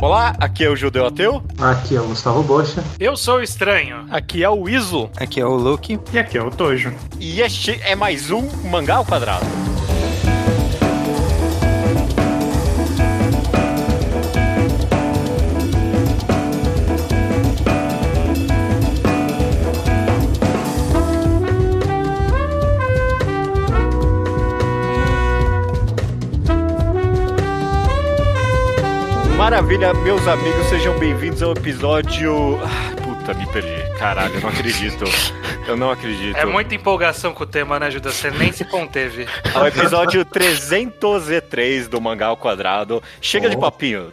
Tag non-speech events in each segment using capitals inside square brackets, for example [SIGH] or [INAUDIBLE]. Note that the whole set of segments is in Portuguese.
Olá, aqui é o Judeu Ateu. Aqui é o Gustavo Bocha. Eu sou o Estranho. Aqui é o Iso. Aqui é o Luke. E aqui é o Tojo. E este é mais um Mangá ao Quadrado. Maravilha, meus amigos, sejam bem-vindos ao episódio. Ah, puta, me perdi. Caralho, eu não acredito. Eu não acredito. É muita empolgação com o tema, né, Judeu? Você nem se conteve. [LAUGHS] É o episódio 303 do Mangá ao Quadrado. Chega Oh. de papinho.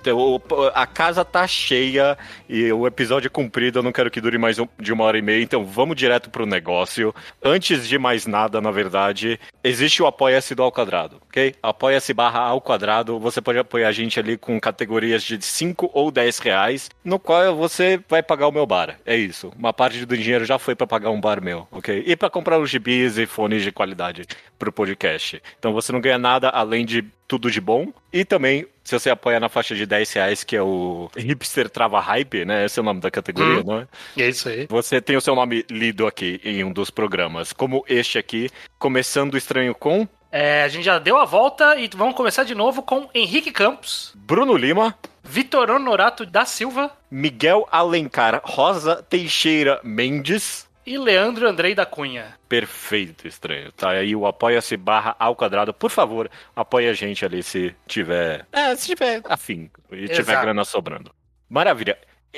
A casa tá cheia e o episódio é comprido. Eu não quero que dure mais de uma hora e meia. Então vamos direto pro negócio. Antes de mais nada, na verdade, existe o Apoia-se do Ao Quadrado, ok? Apoia-se barra ao quadrado. Você pode apoiar a gente ali com categorias de 5 ou 10 reais, no qual você vai pagar o meu bar. É isso. Uma parte do dinheiro já foi pra pagar um bar meu, ok? E pra comprar os gibis e fones de qualidade pro podcast. Então você não ganha nada além de tudo de bom. E também, se você apoia na faixa de 10 reais, que é o Hipster Trava Hype, né? Esse é o nome da categoria, Hum. não é? É isso aí. Você tem o seu nome lido aqui em um dos programas, como este aqui, começando o estranho com É, a gente já deu a volta e vamos começar de novo com Henrique Campos, Bruno Lima, Vitor Honorato da Silva Miguel Alencar Rosa Teixeira Mendes. E Leandro Andrei da Cunha. Perfeito, estranho. Tá aí o apoia-se barra ao quadrado. Por favor, apoie a gente ali se tiver. É, se tiver afim e tiver Exato. grana sobrando. Maravilha.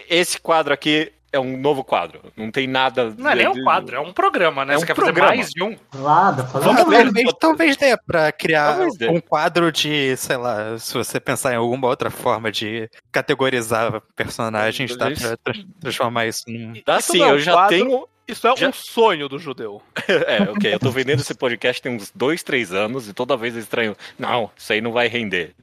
Esse quadro aqui é um novo quadro. Não tem nada. Não é nem um quadro, é um programa, né? É Você um quer programa. fazer mais de um? Pra fazer Vamos uma- ver. Talvez, talvez dê pra criar Talvez dê. um quadro de, sei lá, se você pensar em alguma outra forma de categorizar personagens, dá pra tra- transformar isso num. Dá sim, é um eu já quadro. tenho. Isso é Já- um sonho do judeu. [LAUGHS] É, ok, eu tô vendendo esse podcast tem uns dois, três anos e toda vez é estranho. Não, isso aí não vai render.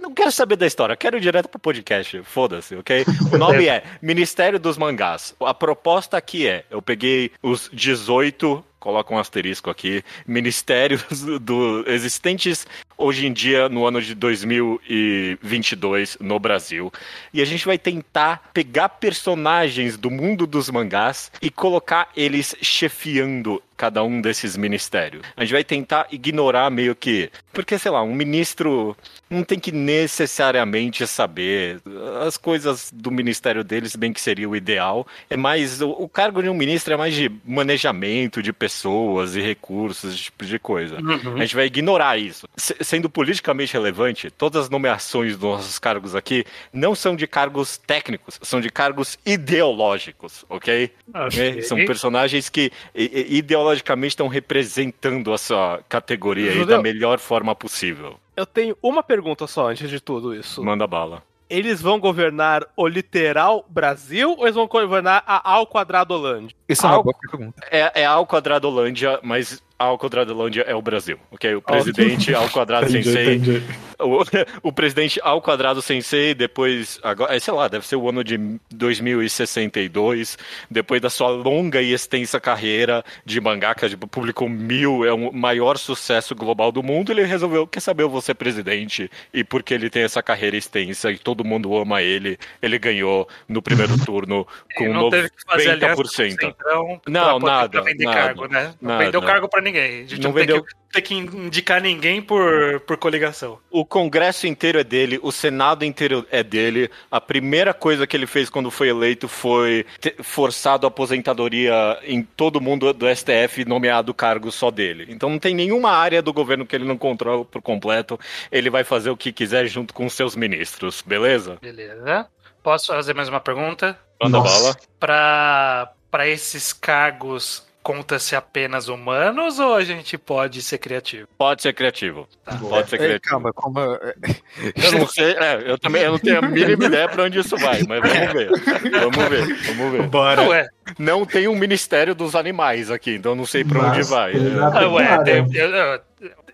Não quero saber da história, quero ir direto pro podcast. Foda-se, ok? O nome é Ministério dos Mangás. A proposta aqui é: eu peguei os 18. Coloca um asterisco aqui. Ministérios [LAUGHS] do, existentes hoje em dia no ano de 2022 no Brasil. E a gente vai tentar pegar personagens do mundo dos mangás e colocar eles chefiando cada um desses ministérios. A gente vai tentar ignorar meio que. Porque, sei lá, um ministro não tem que necessariamente saber as coisas do ministério deles, bem que seria o ideal. É mais. O, o cargo de um ministro é mais de manejamento de pessoas e recursos, esse tipo de coisa. A gente vai ignorar isso. Se- sendo politicamente relevante, todas as nomeações dos nossos cargos aqui não são de cargos técnicos, são de cargos ideológicos, ok? Ok. São personagens que ideologicamente estão representando a sua categoria aí da melhor forma possível. Eu tenho uma pergunta só antes de tudo isso. Manda bala. Eles vão governar o literal Brasil ou eles vão governar a ao quadrado Holândia? Isso é uma boa pergunta. É, é ao quadrado Holândia, mas ao quadrado é o Brasil, ok? O presidente ao quadrado Entendi, sensei. entendi. O, [LAUGHS] o presidente ao quadrado sensei, depois, agora, é, sei lá, deve ser o ano de 2062, depois da sua longa e extensa carreira de mangaka, tipo, publicou mil, é o maior sucesso global do mundo, ele resolveu, quer saber, eu vou ser presidente, e porque ele tem essa carreira extensa e todo mundo ama ele, ele ganhou no primeiro [LAUGHS] turno com não teve que fazer aliança com o 90%. Centrão Não, nada, vender nada, cargo, né? Não nada. vendeu cargo pra ninguém. A gente Não não, tem, vendeu- que, tem que indicar ninguém por, por coligação. O Congresso inteiro é dele, o Senado inteiro é dele. A primeira coisa que ele fez quando foi eleito foi ter forçado a aposentadoria em todo mundo do STF, nomeado cargo só dele. Então não tem nenhuma área do governo que ele não controla por completo. Ele vai fazer o que quiser junto com seus ministros, beleza? Beleza. Posso fazer mais uma pergunta? Manda bala. Pra, pra esses cargos, conta-se apenas humanos ou a gente pode ser criativo? Pode ser criativo. Tá. Pode ser Ei, criativo. calma, como. Eu não sei, é, eu também eu não tenho a mínima [LAUGHS] ideia pra onde isso vai, mas vamos ver. Vamos ver, vamos ver. Bora. Ué, Não tem um Ministério dos Animais aqui, então eu não sei pra onde Mas, vai. É, ah, ué tem- eu, eu-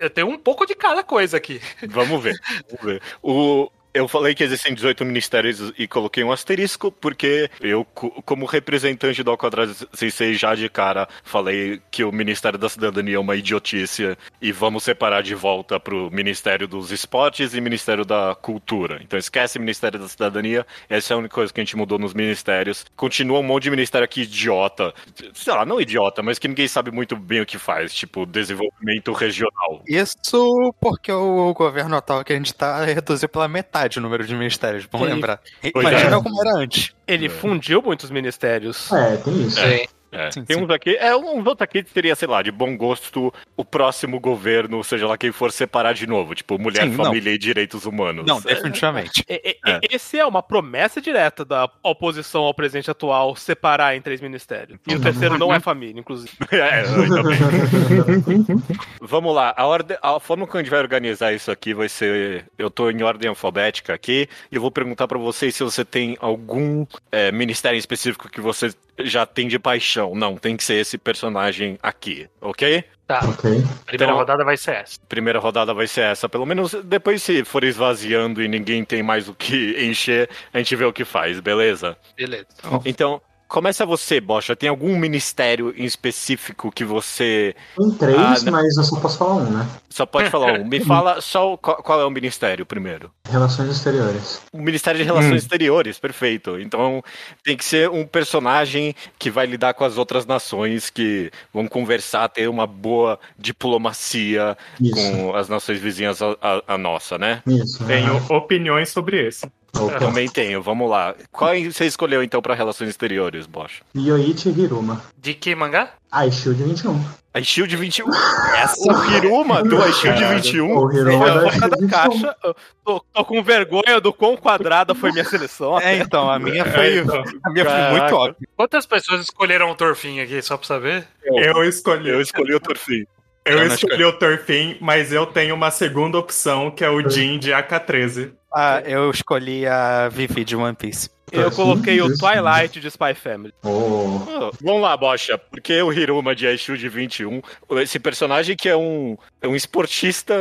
eu tenho um pouco de cada coisa aqui. Vamos ver, vamos ver. O, Eu falei que existem 18 ministérios e coloquei um asterisco, porque eu, co- como representante do Alquadrado 66, já de cara falei que o Ministério da Cidadania é uma idiotice e vamos separar de volta pro Ministério dos Esportes e Ministério da Cultura. Então esquece Ministério da Cidadania, essa é a única coisa que a gente mudou nos ministérios. Continua um monte de ministério aqui idiota. Sei lá, não idiota, mas que ninguém sabe muito bem o que faz, tipo desenvolvimento regional. Isso porque o governo atual que a gente tá reduziu pela metade o número de ministérios, vamos Sim. lembrar. Imagina é. como era antes. Ele É. fundiu muitos ministérios. É, tem isso. Sim. É, Sim, tem sim. uns aqui. É, uns outros aqui que seria, sei lá, de bom gosto, o próximo governo, seja lá quem for, separar de novo. Tipo, mulher, Sim, não. família e direitos humanos. Não, É, definitivamente. E- e- É. Esse é uma promessa direta da oposição ao presidente atual separar em três ministérios. E o terceiro não é família, inclusive. [LAUGHS] é. [LAUGHS] Vamos lá, a, ordem, a forma que a gente vai organizar isso aqui vai ser. Eu tô em ordem alfabética aqui e eu vou perguntar pra vocês se você tem algum é, ministério específico que você já tem de paixão. Não, tem que ser esse personagem aqui, ok? Tá, Ok. primeira Então- rodada vai ser essa. primeira rodada vai ser essa. Pelo menos depois, se for esvaziando e ninguém tem mais o que [LAUGHS] encher, a gente vê o que faz, beleza? Beleza. Então, começa você, Bocha. Tem algum ministério em específico que você Tem três, Ah, não. mas eu só posso falar um, né? só pode falar um? Me [LAUGHS] fala só qual, qual é o ministério primeiro. Relações exteriores. O Ministério de Relações Exteriores, perfeito. Então, tem que ser um personagem que vai lidar com as outras nações, que vão conversar, ter uma boa diplomacia Isso. com as nações vizinhas a, a- a nossa, né? Isso. Tenho aham. opiniões sobre esse. Opa. Também tenho, vamos lá. Qual você escolheu então para relações exteriores, Bosch? Yoichi Hiruma. De que mangá? Ah, e Shield 21. A Shield 21. Essa o Hiruma [LAUGHS] do A Shield Caralho. 21. O Hiruma Foi da da 21. caixa. Eu Tô, tô com vergonha do quão quadrada foi minha seleção. É, então, a minha É, foi, então, a minha foi muito óbvia. Quantas pessoas escolheram o Torfin aqui, só pra saber? eu escolhi, Eu escolhi o Torfin. eu Eu escolhi o Torfin, mas eu tenho uma segunda opção, que é o Jin de AK-13. Ah, eu escolhi a Vivi de One Piece. Eu coloquei o. Twilight de Spy Family. Oh, Ah, vamos lá, Bocha. Porque o Hiruma de A Shield 21, esse personagem que é um, é um esportista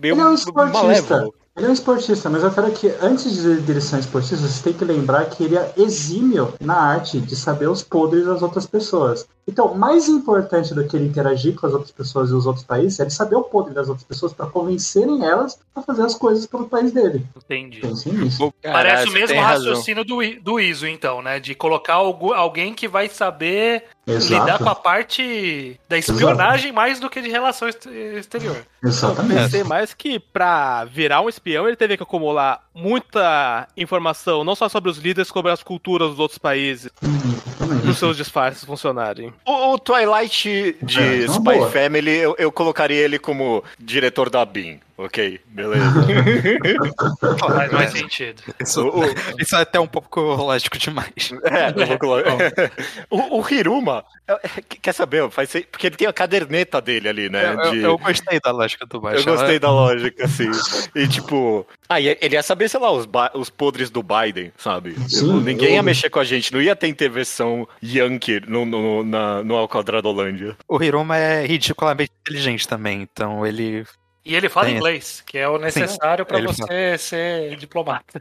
meio Ele é um esportista. malévolo. Ele é um esportista, mas eu quero que, antes de dele ser um esportista, você tem que lembrar que ele é exímio na arte de saber os podres das outras pessoas. Então, mais importante do que ele interagir com as outras pessoas e os outros países é ele saber o podre das outras pessoas para convencerem elas a fazer as coisas pelo país dele. Entendi. Nisso. Parece o você mesmo tem razão. raciocínio do, do ISO, então, né? De colocar algu- alguém que vai saber lidar Exato. com a parte da espionagem mais do que de relação ex- exterior. Exatamente. Pensei mais que pra virar um espião ele teve que acumular muita informação, não só sobre os líderes, como as culturas dos outros países, para os seus disfarces funcionarem. O, o Twilight de É, uma Spy boa. Family, eu, eu colocaria ele como diretor da BIM. Ok, beleza. [LAUGHS] Faz mais sentido. Isso, O- o- [LAUGHS] isso é até um pouco lógico demais. [LAUGHS] É, eu vou colocar. o, o Hiruma, é, é, quer saber? Faz, porque ele tem a caderneta dele ali, né? Eu, eu- de- eu gostei da lógica do baixo. Eu gostei da lógica, assim. E tipo. Ah, e ele ia saber, sei lá, os, os podres do Biden, sabe? Sim, Ninguém ia eu- mexer com a gente, não ia ter intervenção Yankee no, no, na, no Alquadradolândia. O Hiruma é ridiculamente inteligente também, então ele. E ele fala Tem. inglês, que é o necessário pra ele você ser diplomata.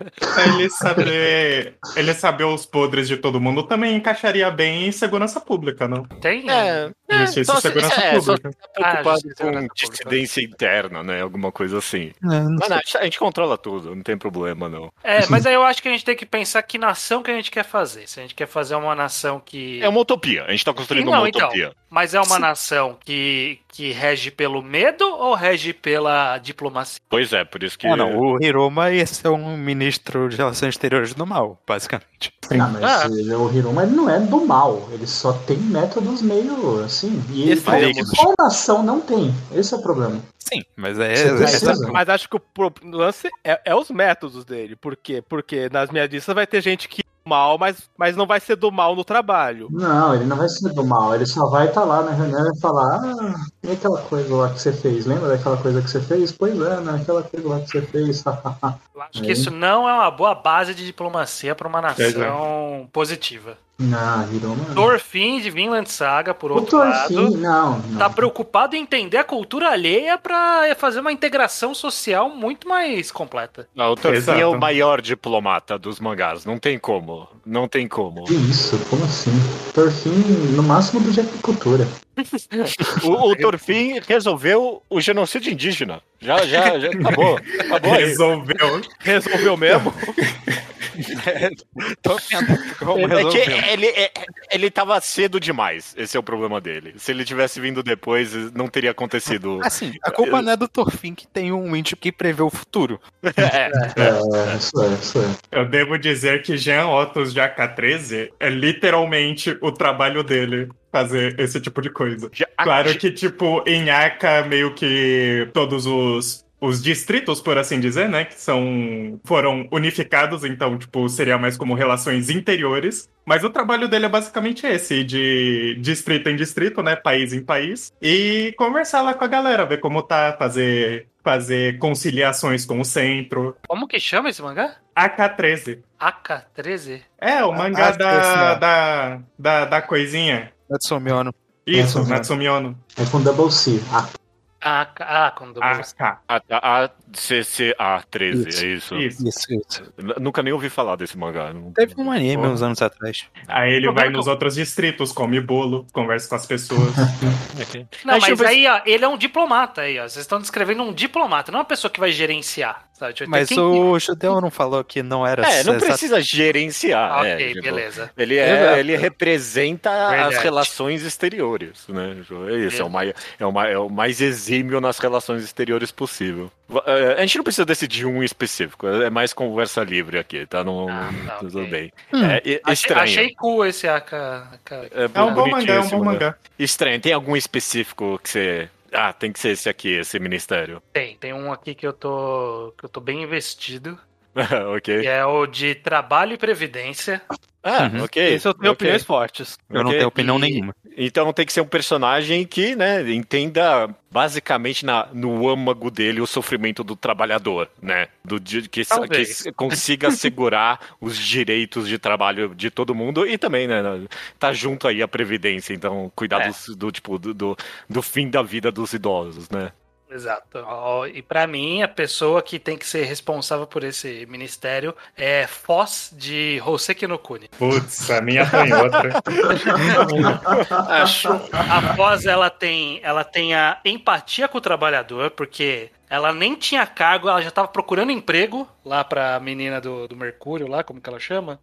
Ele saber, ele saber os podres de todo mundo também encaixaria bem em segurança pública, não? Tem? Justiça só e se- segurança é, só pública. Ah, Preocupado justiça e com segurança pública. dissidência interna, né? Alguma coisa assim. Não, não Mas não, a gente controla tudo, não tem problema, não. É, mas aí eu acho que a gente tem que pensar que nação que a gente quer fazer. Se a gente quer fazer uma nação que. É uma utopia, a gente tá construindo Não, uma então. utopia. Mas é uma Sim. nação que, que rege pelo medo ou rege pela diplomacia? Pois é, por isso que. Ah, não, o Hiruma ia ser um ministro de relações exteriores do mal, basicamente. Ah, mas Ah. o Hiruma ele não é do mal, ele só tem métodos meio assim. E ele qual nação não tem? Esse é o problema. Sim, mas é. É- Mas acho que o lance é, é os métodos dele. Por quê? Porque nas minhas listas vai ter gente que mal, mas, mas não vai ser do mal no trabalho. Não, ele não vai ser do mal, ele só vai estar lá na reunião e falar: Ah, e aquela coisa lá que você fez? Lembra daquela coisa que você fez? Pois é, né? Aquela coisa lá que você fez. [LAUGHS] Eu acho que isso não é uma boa base de diplomacia para uma é. nação positiva. Não, Hiroma. Thorfinn de Vinland Saga, por O outro lado, Thorfinn, não, não. tá preocupado em entender a cultura alheia para fazer uma integração social muito mais completa. Não, o Thorfinn Exato. é o maior diplomata dos mangás. Não tem como. Não tem como. Que isso? Como assim? Thorfinn, no máximo do Jeff Cultura. O, o resolveu o genocídio indígena. Já, já, já acabou. Acabou aí. Resolveu. Resolveu mesmo? Tô vendo como É que ele, é- ele tava cedo demais. Esse é o problema dele. Se ele tivesse vindo depois, não teria acontecido. Assim, a culpa não é do Thorfinn que tem um índio que prevê o futuro. [LAUGHS] É, É, isso é, isso é. Eu devo dizer que Jean Ottos de AK-13 é literalmente o trabalho dele fazer esse tipo de coisa. já- Claro que, tipo, em Aka, meio que todos os, os distritos, por assim dizer, né, que são, foram unificados, então, tipo, seria mais como relações interiores. Mas o trabalho dele é basicamente esse, de distrito em distrito, né, país em país, e conversar lá com a galera, ver como tá, fazer, fazer conciliações com o centro. Como que chama esse mangá? AK-13. AK-13? É, o mangá Ah, da, esse, ó. da, da, da coisinha. Natsumi Ono. Isso, Essa, Natsumi Ono. É com Double C. Ah, ah, quando AK. A, a, CCA13, é isso. Isso. Isso, isso. Nunca nem ouvi falar desse mangá. Teve um anime uns anos atrás. Aí ele vai que nos outros distritos, come bolo, conversa com as pessoas. [LAUGHS] Não, mas aí, ó, ele é um diplomata aí, ó. Vocês estão descrevendo um diplomata, não uma pessoa que vai gerenciar. Sabe? Tipo, Mas quem- o judeu não falou que não era É, não precisa gerenciar. Ok, é, tipo, beleza. Ele, é, ele representa Verdade. as relações exteriores, né? É isso, é o, mais, é, o mais, é o mais exímio nas relações exteriores possível. É, A gente não precisa decidir um específico, é mais conversa livre aqui, tá? Não, Ah, tá, [LAUGHS] tudo ok. bem. Hum. É, e- Achei, estranho. achei cool esse AK. AK. É, É um bom mangá, é um bom mangá. Estranho. Tem algum específico que você. Ah, tem que ser esse aqui, esse ministério. Tem, tem um aqui que eu tô. que eu tô bem investido. [LAUGHS] ok. Que é o de trabalho e previdência. Ah, Uhum. ok. Esse eu tenho ok. opiniões fortes. Eu não Ok. tenho opinião E- nenhuma. Então tem que ser um personagem que, né, entenda basicamente na, no âmago dele o sofrimento do trabalhador, né? Do dia que, que consiga assegurar [LAUGHS] os direitos de trabalho de todo mundo e também, né, tá junto aí a previdência, então cuidar É. dos- do, tipo do, do, do fim da vida dos idosos, né? Exato. E pra mim, a pessoa que tem que ser responsável por esse ministério é Foz de Hoseki no Kuni. Putz, a minha foi outra. Acho. A Foz, ela tem, ela tem a empatia com o trabalhador, porque ela nem tinha cargo, ela já tava procurando emprego lá pra menina do, do Mercúrio, lá, como que ela chama?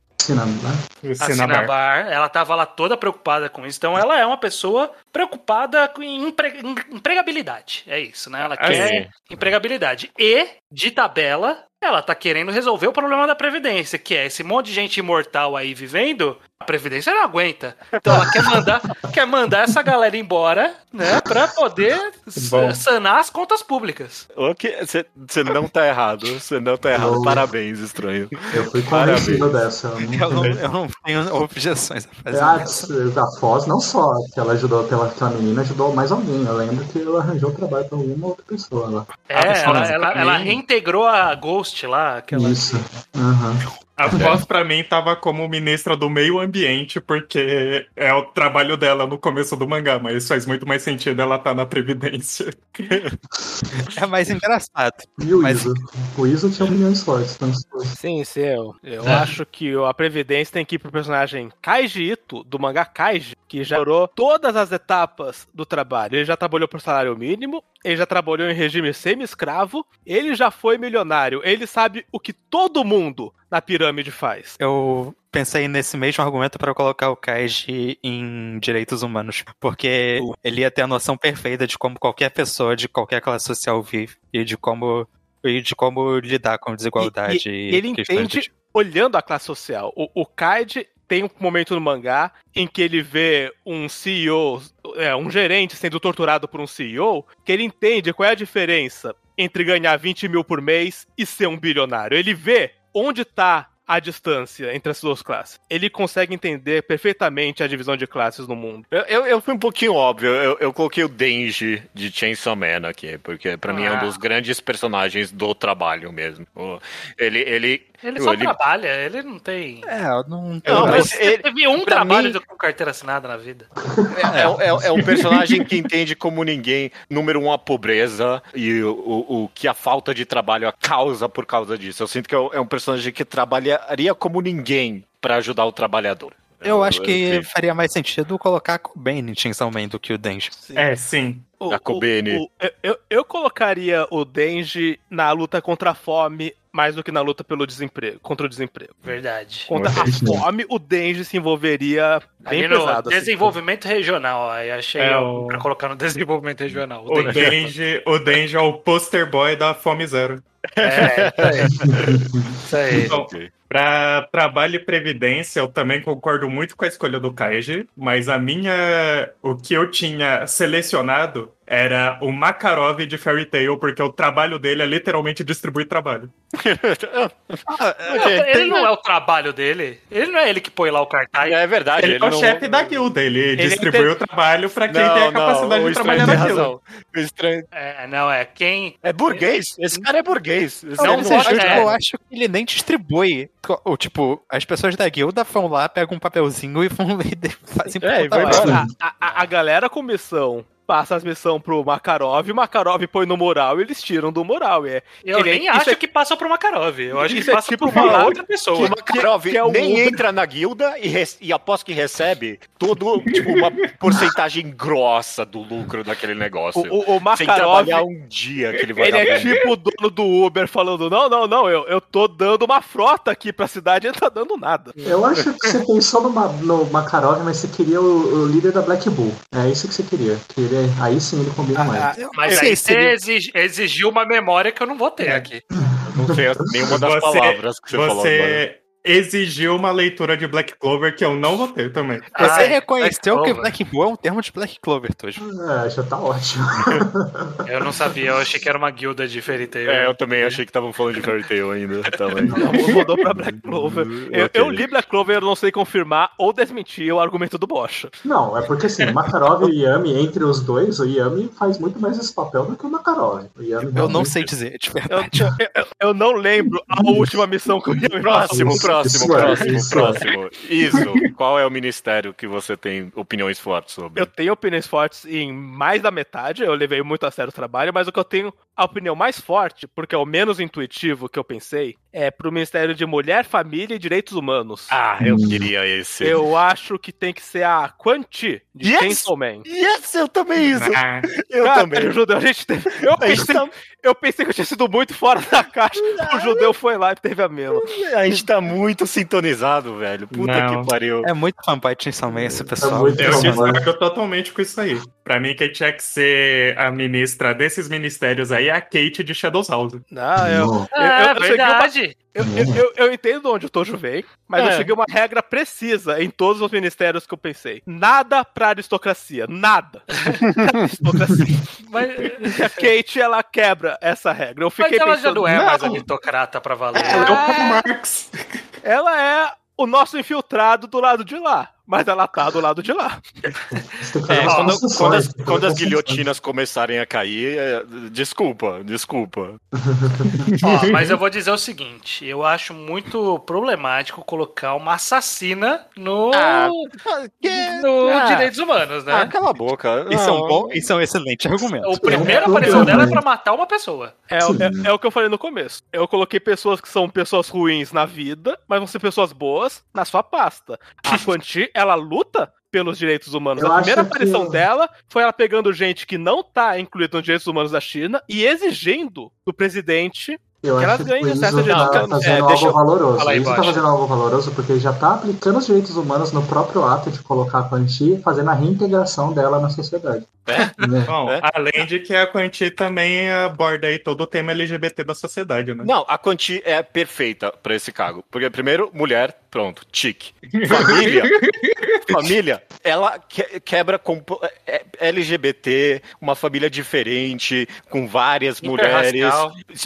O a. Cinnabar, ela tava lá toda preocupada com isso. Então ela é uma pessoa preocupada com empre- em- empregabilidade. É isso, né? Ela Ah, quer sim. empregabilidade. E, de tabela, ela tá querendo resolver o problema da Previdência, que é esse monte de gente imortal aí vivendo, a Previdência não aguenta. Então ela quer mandar, [LAUGHS] quer mandar essa galera embora, né? Pra poder Bom. sanar as contas públicas. Ok, você não tá errado, você não tá errado. Oh. Parabéns, estranho. Eu fui convencido dessa. Eu não- Eu não, eu não tenho objeções a fazer. Ah, nessa. a Foz não só que ela ajudou aquela, aquela menina, ajudou mais alguém. Eu lembro que ela arranjou trabalho pra alguma outra pessoa lá. É, ela, ela, ela reintegrou a Ghost lá, aquela. Isso. Aham. A voz pra mim tava como ministra do meio ambiente, porque é o trabalho dela no começo do mangá, mas faz muito mais sentido ela estar na Previdência. [LAUGHS] É mais engraçado. E o Mas- Iso? O Iso tinha opiniões fortes. Então, Sim, sim. Eu, eu acho que a Previdência tem que ir pro personagem Kaiji Ito, do mangá Kaiji, que já explorou todas as etapas do trabalho. Ele já trabalhou por salário mínimo, ele já trabalhou em regime semi-escravo, ele já foi milionário, ele sabe o que todo mundo na pirâmide faz. Eu pensei nesse mesmo argumento para colocar o Kaiji em direitos humanos, porque ele ia ter a noção perfeita de como qualquer pessoa de qualquer classe social vive e de como e de como lidar com desigualdade E- e, e ele entende tipo. olhando a classe social. O, o Kaiji tem um momento no mangá em que ele vê um CEO, é, um gerente sendo torturado por um CEO, que ele entende qual é a diferença entre ganhar 20 mil por mês e ser um bilionário. Ele vê onde tá a distância entre as duas classes. Ele consegue entender perfeitamente a divisão de classes no mundo. Eu, eu, eu fui um pouquinho óbvio, eu, eu coloquei o Denji de Chainsaw Man aqui, porque pra mim é um Ah. dos grandes personagens do trabalho mesmo. O- Ele, ele, só ele- trabalha, ele não tem. É, eu não. Não, eu mas Ele teve um trabalho mim- com carteira assinada na vida. é, é- é um personagem que entende como ninguém, número um, a pobreza e o, o, o que a falta de trabalho causa por causa disso. Eu sinto que é um- é um personagem que trabalharia como ninguém pra ajudar o trabalhador. Eu acho que faria mais sentido colocar o Ben em Chainsaw Man do que o Denji. É, sim. O- o- eu- eu, eu colocaria o Denji na luta contra a fome mais do que na luta pelo desemprego, contra o desemprego. Verdade. Contra a fome, o Denji se envolveria bem Ali pesado. assim. desenvolvimento regional, aí achei É, o- pra colocar no [LAUGHS] desenvolvimento regional. O Denji, o Denji é o poster boy da Fome Zero. [LAUGHS] É, isso aí. Isso aí. Então, Pra trabalho e previdência, eu também concordo muito com a escolha do Kaiji, mas a minha. O que eu tinha selecionado era o Makarov de Fairy Tail, porque o trabalho dele é literalmente distribuir trabalho. [LAUGHS] Não, ele não é o trabalho dele. Ele não é ele que põe lá o cartaz. É verdade, Ele, ele é o não- chefe da guilda, ele, é distribui o trabalho pra quem tem a capacidade o de trabalhar naquilo. razão. [LAUGHS] O estranho É, não, é quem. é burguês. Esse cara é burguês. Esse Não, não acho, é. eu acho que ele nem distribui. O, tipo, as pessoas da guilda vão lá, pegam um papelzinho e vão [LAUGHS] e de- fazem É, vai. A, a- a galera com missão passa as missões pro Makarov, o Makarov põe no mural e eles tiram do mural. É, Eu Ele é- nem acho é- que passa pro Makarov. Eu acho que Isso é passa tipo por uma falar outra pessoa. O Makarov que é o nem Uber. entra na guilda e, res- e após que recebe todo, tipo, uma porcentagem grossa do lucro daquele negócio. o, o, o Sem Makarov, trabalhar um dia, aquele ele é vagabundo. tipo o dono do Uber falando, não, não, não, eu, eu tô dando uma frota aqui pra cidade e ele tá dando nada. Eu acho que você pensou no, no Makarov, mas você queria o, o líder da Black Bull. É isso que você queria. Que ele, é- aí sim ele combina mais. Ah, Mas eu aí você exigiu uma memória que eu não vou ter É. aqui. Não sei nenhuma das Você- palavras que você, falou agora. Você exigiu uma leitura de Black Clover que eu não vou ter também. Você Ai, reconheceu Black que Clover. Black Bull é um termo de Black Clover, Tojo. É, já tá ótimo. [LAUGHS] Eu não sabia, eu achei que era uma guilda de Fairy Tail. É, eu também achei que estavam falando de Fairy Tail ainda. [LAUGHS] Também. Não, mudou pra Black Clover. [LAUGHS] Eu, Ok. eu li Black Clover, eu não sei confirmar ou desmentir o argumento do Bocha. Não, é porque assim, Makarov e Yami, entre os dois, o Yami faz muito mais esse papel do que o Makarov. O Yami Eu não sei dizer, de Eu, verdade. eu- eu- eu não lembro a última missão que eu ia Próximo, Isso, próximo, isso é, próximo, isso é. próximo. Isso. [LAUGHS] Qual é o ministério que você tem opiniões fortes sobre? Eu tenho opiniões fortes em mais da metade, eu levei muito a sério o trabalho, mas o que eu tenho a opinião mais forte, porque é o menos intuitivo que eu pensei, é pro Ministério de Mulher, Família e Direitos Humanos. Ah, eu queria esse. Eu acho que tem que ser a Quan Chi, de Yes! Chainsaw Man. Yes, eu também isso. Ah, Eu Cara, também. o judeu, a gente teve... eu, pensei, tá- eu pensei que eu tinha sido muito fora da caixa. O judeu foi lá e teve a mesma. A gente tá muito sintonizado, velho. Puta Não. que pariu. É muito fanboy de Chainsaw Man esse É pessoal. muito eu bom, né? discordo totalmente com isso aí. Pra mim, quem tinha que ser a ministra desses ministérios aí é a Kate de Shadows House. Não, eu, Não. eu, É, eu, eu cheguei uma- verdade. eu, eu, eu, eu entendo onde o Tojo vem, mas eu É. cheguei a uma regra precisa em todos os ministérios que eu pensei. Nada pra aristocracia. Nada. [LAUGHS] aristocracia. Mas, a Kate, ela quebra essa regra. Eu mas fiquei ela já pensando, não é mais não. aristocrata pra valer. Ela é o Karl Marx. ela é o nosso infiltrado do lado de lá. Mas ela tá do lado de lá. É, umas quando, quando as, quando as guilhotinas começarem a cair, é, desculpa, desculpa. [LAUGHS] Ó, mas eu vou dizer o seguinte: eu acho muito problemático colocar uma assassina no, Ah, no Ah. direitos humanos, né? Ah, cala a boca. Isso é um bom, isso é um excelente argumento. o primeiro aparição dela é pra matar uma pessoa. É, o- é, é o que eu falei no começo. Eu coloquei pessoas que são pessoas ruins na vida, mas vão ser pessoas boas na sua pasta. A Quan Chi, ela luta pelos direitos humanos. Eu a primeira acho que- aparição dela foi ela pegando gente que não tá incluída nos direitos humanos da China e exigindo do presidente Eu que elas acho que ganhem acesso Enzo a direitos tá fazendo É, algo eu- valoroso. Aí, O Enzo tá Bocha. fazendo algo valoroso porque ele já tá aplicando os direitos humanos no próprio ato de colocar a Quanti e fazendo a reintegração dela na sociedade. Né? Bom, É. além de que a Quanti também aborda aí todo o tema LGBT da sociedade, né? Não, a Quanti é perfeita pra esse cargo. Porque, primeiro, mulher, Pronto, tique. [LAUGHS] Família. família, ela que- quebra compo- é- é- LGBT, uma família diferente, com várias mulheres.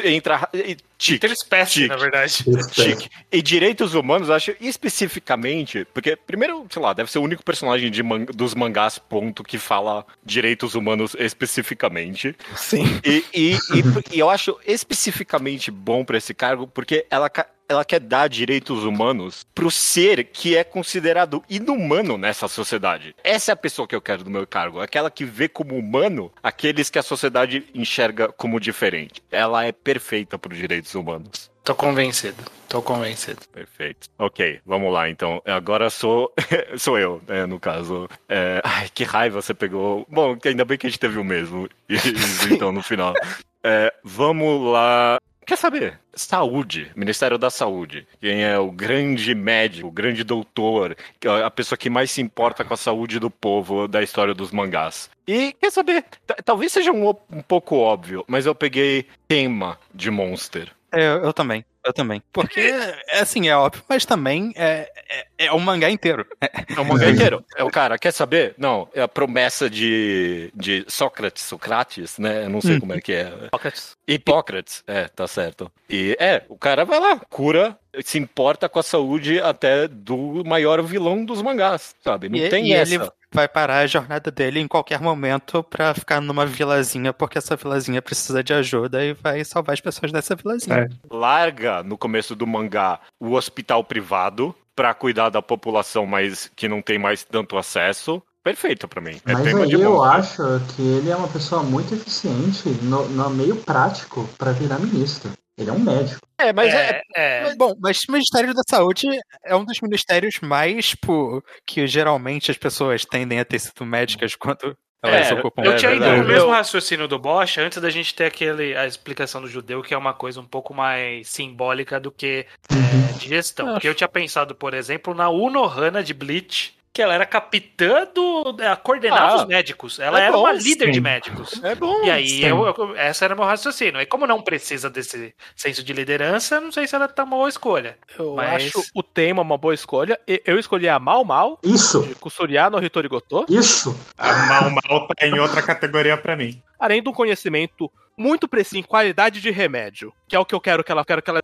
Entra. e- Tique. Interespécie, Tique. na verdade. Chique. E direitos humanos, acho especificamente, porque, primeiro, sei lá, deve ser o único personagem de man- dos mangás, ponto, que fala direitos humanos especificamente. Sim. E, e, e- e eu acho especificamente bom pra esse cargo, porque ela, ela quer dar direitos humanos pro ser que é considerado inumano nessa sociedade. Essa é a pessoa que eu quero do meu cargo, aquela que vê como humano aqueles que a sociedade enxerga como diferente. Ela é perfeita pro direitos humanos. Tô convencido. Tô convencido. Perfeito. Ok, vamos lá então. Agora sou [LAUGHS] sou eu, né, no caso. É, Ai, que raiva você pegou. Bom, ainda bem que a gente teve o mesmo. [LAUGHS] Então, no final. [LAUGHS] É, vamos lá. Quer saber? Saúde, Ministério da Saúde. Quem é o grande médico, o grande doutor, é a pessoa que mais se importa com a saúde do povo da história dos mangás. E quer saber? Talvez seja um, um pouco óbvio, mas eu peguei tema de Monster. Eu, eu também, eu também. Porque, é assim, é óbvio, mas também é, é, é um mangá inteiro. É o mangá inteiro. É o cara, quer saber? Não, é a promessa de, de Sócrates, Socrates, né? Eu não sei Hum. como é que é. Pockets. Hipócrates, é, tá certo. E é, o cara vai lá, cura, se importa com a saúde até do maior vilão dos mangás, sabe? Não e tem e essa. ele vai parar a jornada dele em qualquer momento pra ficar numa vilazinha, porque essa vilazinha precisa de ajuda e vai salvar as pessoas dessa vilazinha. É. Larga no começo do mangá o hospital privado pra cuidar da população mais que não tem mais tanto acesso. Perfeito pra mim. É Mas tema aí de eu acho que ele é uma pessoa muito eficiente no, no meio prático pra virar ministro. Ele é um médico. É, mas é, é, é. Bom, mas o Ministério da Saúde é um dos ministérios mais, tipo, que geralmente as pessoas tendem a ter sido médicas quando elas É, ocupam. Eu É tinha ido no mesmo raciocínio do Bosch antes da gente ter aquele, a explicação do judeu, que é uma coisa um pouco mais simbólica do que é, de gestão. Porque eu tinha pensado, por exemplo, na Unohana de Bleach, que ela era capitã do. Ela coordenava Ah, os médicos. Ela é era bom, uma líder sim. de médicos. é bom. E aí, eu, eu- essa era meu raciocínio. E como não precisa desse senso de liderança, não sei se ela tá uma boa escolha. Eu Mas- acho o tema uma boa escolha. E- Eu escolhi a Mal Mal, Isso! de Kusuriya no Hitori Goto, Isso! A Mal Mal tá em outra categoria pra mim. além de um conhecimento muito preciso em qualidade de remédio, que é o que eu quero que ela quero que ela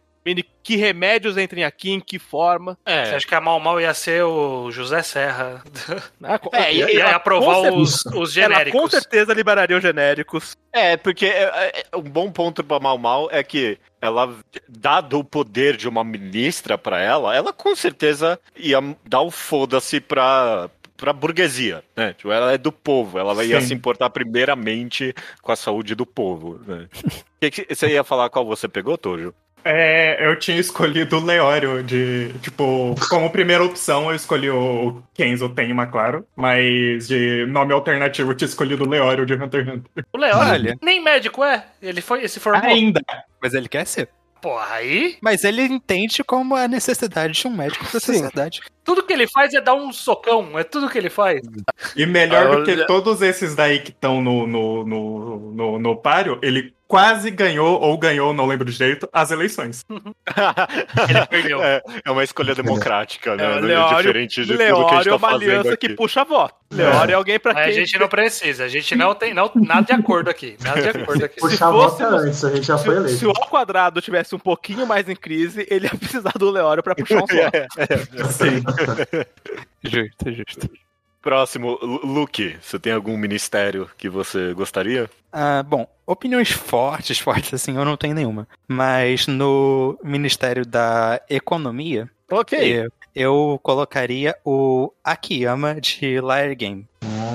que remédios entrem aqui, em que forma. Você É, acha que a Mal Mal ia ser o José Serra? [LAUGHS] Ah, É, Ia, ia ela aprovar os, os Ela genéricos. com certeza liberaria os genéricos. é, porque é, é, um bom ponto pra Mal Mal é que ela, dado o poder de uma ministra pra ela, ela com certeza ia dar o foda-se pra, pra burguesia, né? Tipo, ela é do povo, ela ia Sim. se importar primeiramente com a saúde do povo, né? [LAUGHS] Que que- você ia falar qual você pegou, Tojo? É, eu tinha escolhido o Leório de, tipo, como primeira opção eu escolhi o Kenzo Tenma, claro, mas de nome alternativo eu tinha escolhido o Leório de Hunter x Hunter. O Olha. nem médico é. Ele foi, se formou. Ainda. Mas ele quer ser. Porra, aí Mas ele entende como a necessidade de um médico pra Sim. sociedade. tudo que ele faz é dar um socão. É tudo que ele faz. E melhor do que Olha. todos esses daí que estão no, no, no, no, no páreo, ele quase ganhou, ou ganhou, não lembro direito, as eleições. [LAUGHS] Ele perdeu. É, é uma escolha democrática, né? É, Leório- Diferente de tudo que a Leório gente é tá uma fazendo aliança aqui. que puxa voto. Leório é alguém pra quem... a gente não precisa. A gente não tem não, nada de acordo aqui. Nada de acordo aqui. [LAUGHS] Puxar volta antes, a gente já foi Se, eleito. se o ao quadrado tivesse um pouquinho mais em crise, ele ia precisar do Leório pra puxar um [LAUGHS] voto. Sim. Justo, justo. Próximo, Lu- Luke, você tem algum ministério que você gostaria? Ah, bom, opiniões fortes, fortes assim, eu não tenho nenhuma. Mas no Ministério da Economia, Ok. eu, eu colocaria o Akiyama de Liar Game.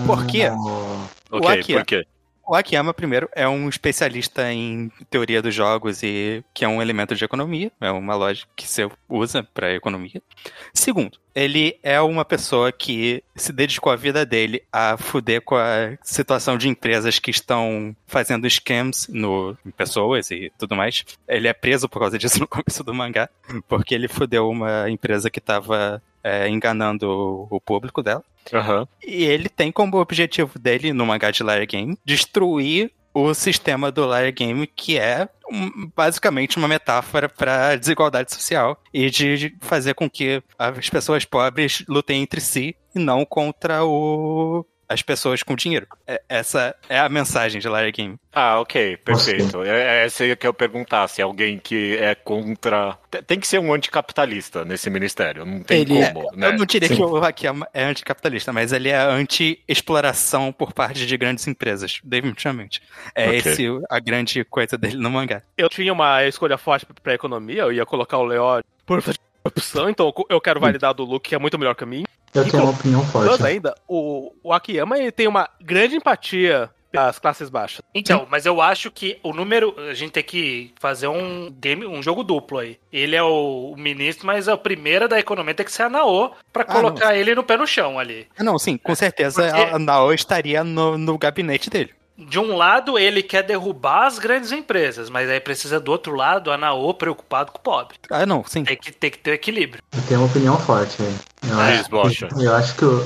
Por quê? Oh, Ok, Akira. por quê? O Akiyama, primeiro, é um especialista em teoria dos jogos e que é um elemento de economia, é uma lógica que você usa para economia. Segundo, ele é uma pessoa que se dedicou a vida dele a fuder com a situação de empresas que estão fazendo scams no, em pessoas e tudo mais. Ele é preso por causa disso no começo do mangá, porque ele fudeu uma empresa que estava enganando o- público dela. Aham. E ele tem como objetivo dele, no mangá de Liar Game, destruir o sistema do Liar Game, que é um- basicamente uma metáfora para desigualdade social e de fazer com que as pessoas pobres lutem entre si e não contra o as pessoas com dinheiro. É- Essa é a mensagem de Liar Game. Ah, ok, perfeito. É, é essa aí que eu perguntar, se alguém que é contra. Te- Tem que ser um anticapitalista nesse ministério, não tem Ele é- como, né? Eu não diria que o Akiyama é anticapitalista, mas ele é anti-exploração por parte de grandes empresas, definitivamente. É Ok. esse a grande coisa dele no mangá. Eu tinha uma escolha forte pra economia, eu ia colocar o Leo por opção, então eu quero validar do Luke, que é muito melhor que a mim. Eu tenho uma opinião forte. ainda, o, o Akiyama ele tem uma grande empatia pelas classes baixas. Então, mas eu acho que o número. A gente tem que fazer um, game- um jogo duplo aí. Ele é o, o ministro, mas a primeira da economia tem que ser a Nao pra Ah, colocar ele no pé no chão ali. Ah, Não, sim, com certeza Porque- a Nao estaria no, no gabinete dele. De um lado, ele quer derrubar as grandes empresas, mas aí precisa do outro lado a Nao preocupado com o pobre. Ah, não, sim. Tem que, tem que ter equilíbrio. Eu tenho uma opinião forte aí. Eu, Diz, acho, que, eu acho que o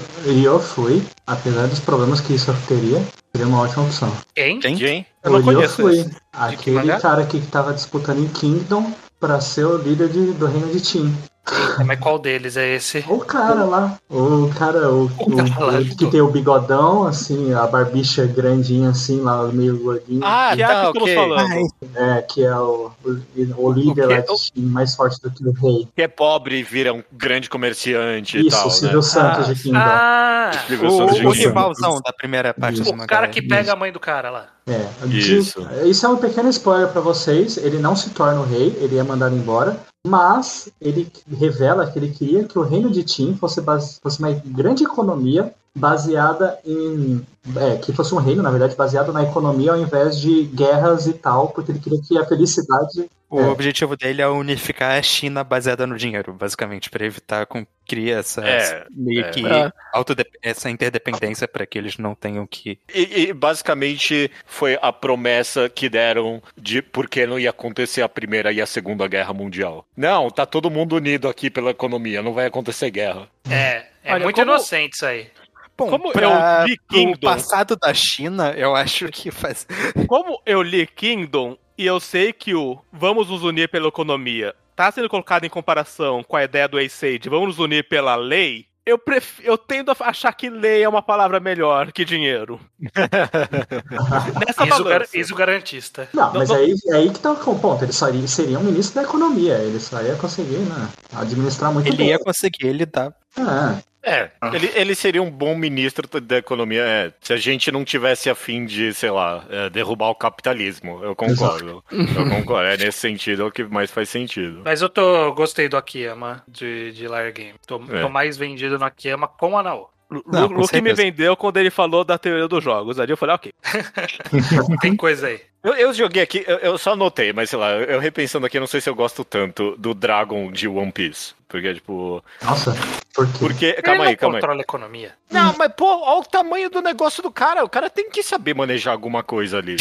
apesar dos problemas que isso teria, seria uma ótima opção. Quem? Quem? Quem? Eu não o conheço Ryofui, esse. aquele cara aqui que tava disputando em Kingdom pra ser o líder de- do reino de Tim. Eita, mas qual deles é esse? O cara lá, o cara, o, [LAUGHS] o- cara o que tem o bigodão, assim, a barbicha grandinha assim, lá meio gordinho. Ah, que é tá, que estamos ok. falando? É, que é o, o, o líder O que- lá mais forte do que o rei. Que é pobre e vira um grande comerciante e Isso, tal, o Silvio né? Santos Ah, de Kingdom. Ah! O, o rivalzão da primeira parte O cara que Isso. pega a mãe do cara lá. É, de- Isso. isso é um pequeno spoiler pra vocês. Ele não se torna o rei, ele é mandado embora. Mas ele revela que ele queria que o reino de Tim fosse, fosse uma grande economia baseada em. É, que fosse um reino, na verdade, baseado na economia ao invés de guerras e tal, porque ele queria que a felicidade. O É. objetivo dele é unificar a China baseada no dinheiro, basicamente, para evitar com cria essa É, meio é. que É. essa interdependência para que eles não tenham que E, e, basicamente foi a promessa que deram de porque não ia acontecer a primeira e a segunda guerra mundial. Não, tá todo mundo unido aqui pela economia, não vai acontecer guerra. É, é Olha, muito como- inocente isso aí. Bom, Como pra, eu li Kingdom- passado da China, eu acho que faz. [LAUGHS] Como eu li Kingdom e eu sei que o vamos nos unir pela economia tá sendo colocado em comparação com a ideia do Ace de vamos nos unir pela lei, eu, pref... eu tendo a achar que lei é uma palavra melhor que dinheiro. [LAUGHS] Nessa Isso, gar isso garantista. Não, Não, mas não- aí, é aí que tá o ponto. Ele só iria, seria um ministro da economia. Ele só ia conseguir né, administrar muito Ele bem. ia conseguir lidar. É, É, ele, ele seria um bom ministro da economia é, se a gente não tivesse a fim de, sei lá, é, derrubar o capitalismo. Eu concordo. Eu concordo. É nesse sentido é o que mais faz sentido. Mas eu tô gostei do Akiyama de, de Liar Game. Tô, É. tô mais vendido no Akiyama com a Nao. Não, Luke me vendeu quando ele falou da teoria dos jogos. Ali eu falei, ok. [LAUGHS] Tem coisa aí. Eu, eu joguei aqui, eu, eu só anotei, mas sei lá, eu, repensando aqui, eu não sei se eu gosto tanto do Dragon de One Piece. Porque, tipo. nossa, por quê? Porque. Calma Ele aí, não calma aí. controla a economia. Não, mas pô, olha o tamanho do negócio do cara. O cara tem que saber manejar alguma coisa ali.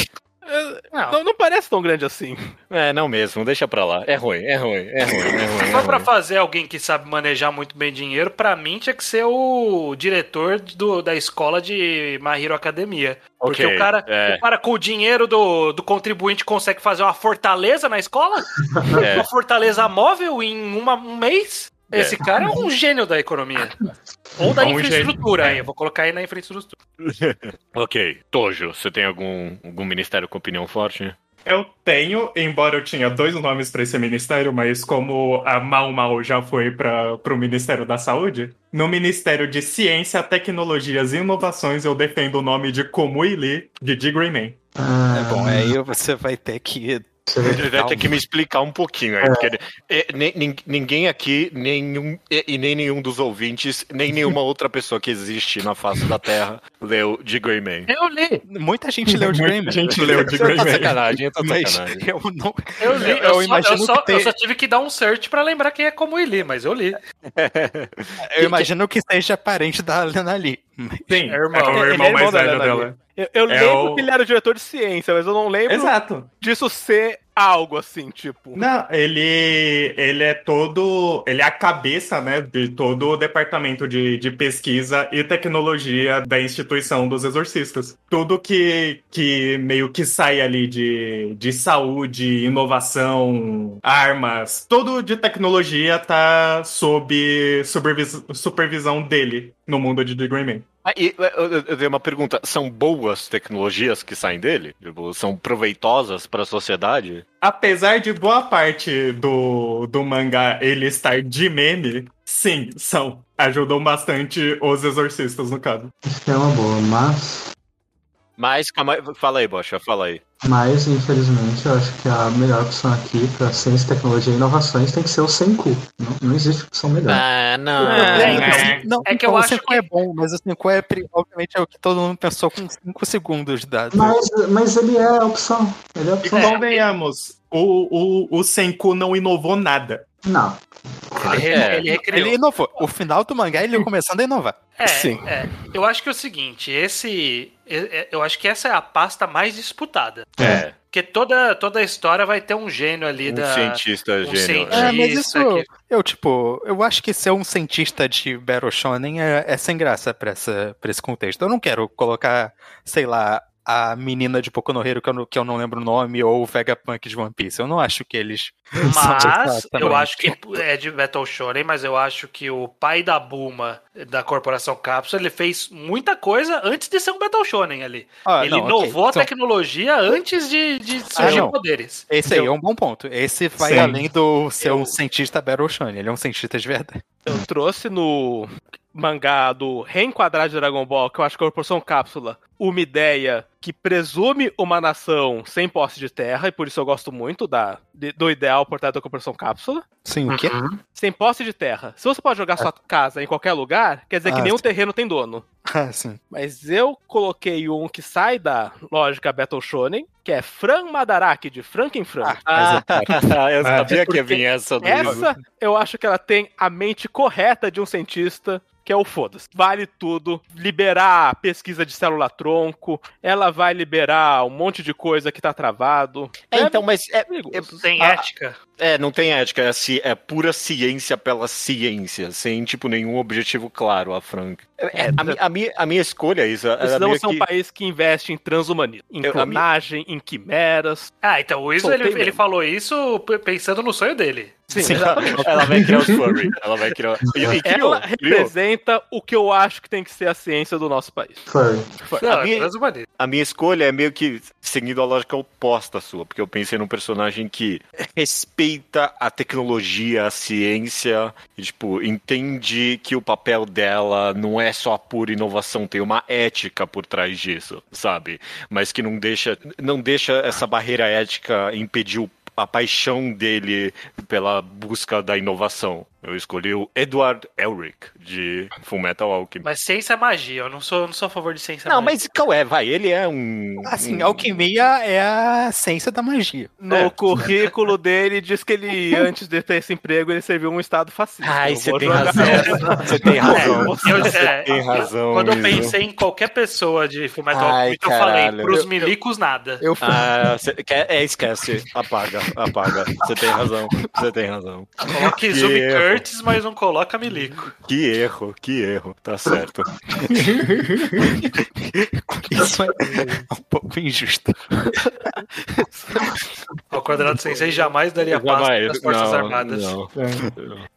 Não. Não, não parece tão grande assim. É, não mesmo, deixa pra lá. É ruim, é ruim, é ruim, é ruim. Se É for pra ruim. fazer alguém que sabe manejar muito bem dinheiro, pra mim tinha que ser o diretor do- da escola de My Hero Academia. Porque Ok, o, cara, é. o cara com o dinheiro do, do contribuinte consegue fazer uma fortaleza na escola? [LAUGHS] É. Uma fortaleza móvel em uma- um mês? É. Esse cara é um gênio da economia. [LAUGHS] Ou da É um infraestrutura gênio. aí. Eu vou colocar aí na infraestrutura. [LAUGHS] Ok, Tojo, você tem algum, algum ministério com opinião forte? Eu tenho, embora eu tinha dois nomes para esse ministério, mas como a Mal Mal já foi para o Ministério da Saúde, no Ministério de Ciência, Tecnologias e Inovações eu defendo o nome de Komui Lee, de D. Greyman. Ah, É bom, aí você vai ter que. Você Ele vai ter que me explicar um pouquinho aí, porque é, nem- nin- ninguém aqui, nenhum, e, e nem nenhum dos ouvintes, nem nenhuma outra pessoa que existe na face da Terra leu de Greyman. Eu li. Muita gente leu de Muita Greyman. gente leu de tá de Greyman. sacanagem, eu tô sacanagem. eu não. Eu li. Eu- Eu, só, imagino eu, só, que tem- eu só tive que dar um search pra lembrar quem é como ele, mas eu li. [LAUGHS] Eu imagino que seja parente da Lena Lee. Sim, É irmão. é o é irmão mais velho dela. Eu, eu É lembro o- que ele era diretor de ciência, mas eu não lembro Exato. disso ser algo assim, tipo. Não, ele, ele é todo. Ele é a cabeça, né, de todo o departamento de, de pesquisa e tecnologia da instituição dos exorcistas. Tudo que, que meio que sai ali de, de saúde, inovação, armas, tudo de tecnologia tá sob supervis, supervisão dele no mundo de The Grey Man. Ah, e, eu, eu- uma pergunta: são boas tecnologias que saem dele? Tipo, são proveitosas para a sociedade? Apesar de boa parte do, do mangá ele estar de meme, sim, são. Ajudam bastante os exorcistas, no caso. Que é uma boa, mas. Mas, calma aí, fala aí, Bocha, fala aí. Mas, infelizmente, eu acho que a melhor opção aqui para ciência, tecnologia e inovações tem que ser o Senku. Não, não existe opção melhor. Ah, não. É, É. Não, É que então, eu o acho 5 que- é bom, mas o 5 é, pri- obviamente, é o que todo mundo pensou com 5 segundos de dado. Mas, mas ele é a opção. Ele é a E opção. convenhamos, o, o, o Senku não inovou nada. Não. Ele, É. ele recriou. Ele inovou. O final do mangá, ele começando a inovar. É, Sim. é. Eu acho que é o seguinte, esse. é- é- Eu acho que essa é a pasta mais disputada. É, Porque toda, toda a história vai ter um gênio ali um da. cientista um gênio. cientista. É, mas Isso, aqui. Eu, tipo, eu acho que ser um cientista de Battle Shonen é, é sem graça pra, essa, pra esse contexto. Eu não quero colocar, sei lá, a menina de Boku no Hero, que eu, não- que eu não lembro o nome, ou o Vegapunk de One Piece. Eu não acho que eles. Mas são eu acho que é de Battle Shonen, mas eu acho que o pai da Buma da Corporação Cápsula, ele fez muita coisa antes de ser um Battle Shonen ali. Ah, ele não, inovou a Então, tecnologia antes de, de surgir não. poderes. Esse aí é um bom ponto. Esse vai Sim. além do ser um Eu- cientista Battle Shonen. Ele é um cientista de verdade. Eu trouxe no mangá do reenquadrar de Dragon Ball, que eu acho que é a Corporação Cápsula, uma ideia que presume uma nação sem posse de terra, e por isso eu gosto muito da, de- do ideal por trás da Corporação Cápsula. Sim, o quê? Sem posse de terra. Se você pode jogar sua casa em qualquer lugar, quer dizer que Ah, nenhum sim. terreno tem dono. [LAUGHS] Ah, sim. Mas eu coloquei um que sai da lógica Battle Shonen, que é Fran Madaraki, de Frankenfran. Ah, [LAUGHS] eu sabia que ia vir essa do Essa, eu acho que ela tem a mente correta de um cientista, que é o foda-se. Vale tudo. Liberar a pesquisa de ela vai liberar um monte de coisa que tá travado. É, então, mas é, perigoso. Tem Ah, ética. É, não tem ética, é, ci- é pura ciência pela ciência, sem, tipo, nenhum objetivo claro, a Frank. É, a, mi- a minha, a minha escolha é Precisamos meio ser um que... país que investe em transhumanismo, em Eu- a minha- clonagem, em quimeras. Ah, então o Soltei ele, ele falou isso pensando no sonho dele. Sim, Ela vai criar os furry. Ela vai criar... [LAUGHS] E, e criou, Ela criou. representa o que eu acho que tem que ser a ciência do nosso país. Furry. Não, a, é minha, transhumanismo. a minha escolha é meio que seguindo a lógica oposta à sua, porque eu pensei num personagem que respeita a tecnologia, a ciência, e, tipo, entende que o papel dela não é só a pura inovação, tem uma ética por trás disso, sabe? Mas que não deixa, não deixa essa barreira ética impedir o a paixão dele pela busca da inovação. Eu escolhi o Edward Elric, de Fullmetal Alchemist. Mas ciência é magia, eu não sou, não sou a favor de ciência Não, magia. mas qual é? Vai, ele é um. Assim, um... alquimia é a ciência da magia. No É. currículo dele, diz que ele, [LAUGHS] antes de ter esse emprego, ele serviu um estado fascista. Ai, Eu você tem jogar- razão. [LAUGHS] Você tem razão. Eu- Você é, tem razão. Quando eu pensei em qualquer pessoa de Fullmetal Alchemist, eu falei, pros Eu- milicos nada. Eu Ah, você quer... é, esquece. Apaga, apaga. Você tem razão. Você tem razão. Coloca Que Zub erro. Curtis, mas não coloca milico. Que erro, que erro. Tá certo. Isso é um pouco injusto. O Quadrado Sensei jamais daria paz Jamais. das Forças Não, Armadas. não.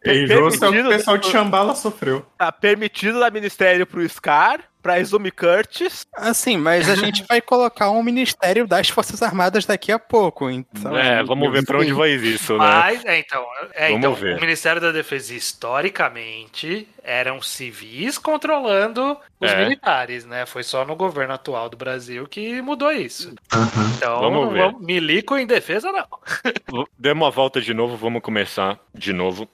É injusto é o que o pessoal de Chambala sofreu. Tá permitido dar ministério pro Scar, pra Izumi Curtis. Assim, mas a gente [LAUGHS] vai colocar um ministério das Forças Armadas daqui a pouco, então... É, vamos ver pra onde vai isso, né? Mas, é, então, é, Vamos então ver. o Ministério da Defesa, historicamente, eram civis controlando os É. militares, né? Foi só no governo atual do Brasil que mudou isso. Aham. Então, Vamos ver. milico em defesa, não. Dê uma volta de novo, vamos começar de novo.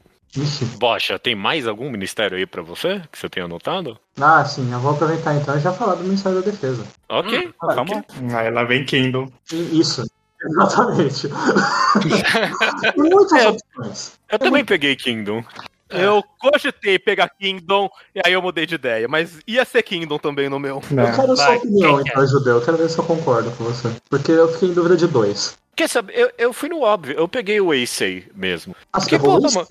Bocha, tem mais algum ministério aí pra você que você tenha anotado? Ah, sim, eu vou aproveitar então e já falar do Ministério da Defesa. Ok, Ah, vamos. Aí lá vem Kingdom. E- Isso, [LAUGHS] exatamente. [LAUGHS] Tem muitas É. opções. Eu também peguei Kingdom. Eu cogitei pegar Kingdom e aí eu mudei de ideia, mas ia ser Kingdom também no meu. Eu quero a sua Vai, opinião, quem quer? então, Judeu. Eu quero ver se eu concordo com você. Porque eu fiquei em dúvida de dois. Quer saber? Eu, eu fui no óbvio, eu peguei o Eisei mesmo. Ah, Porque, porra, o mano?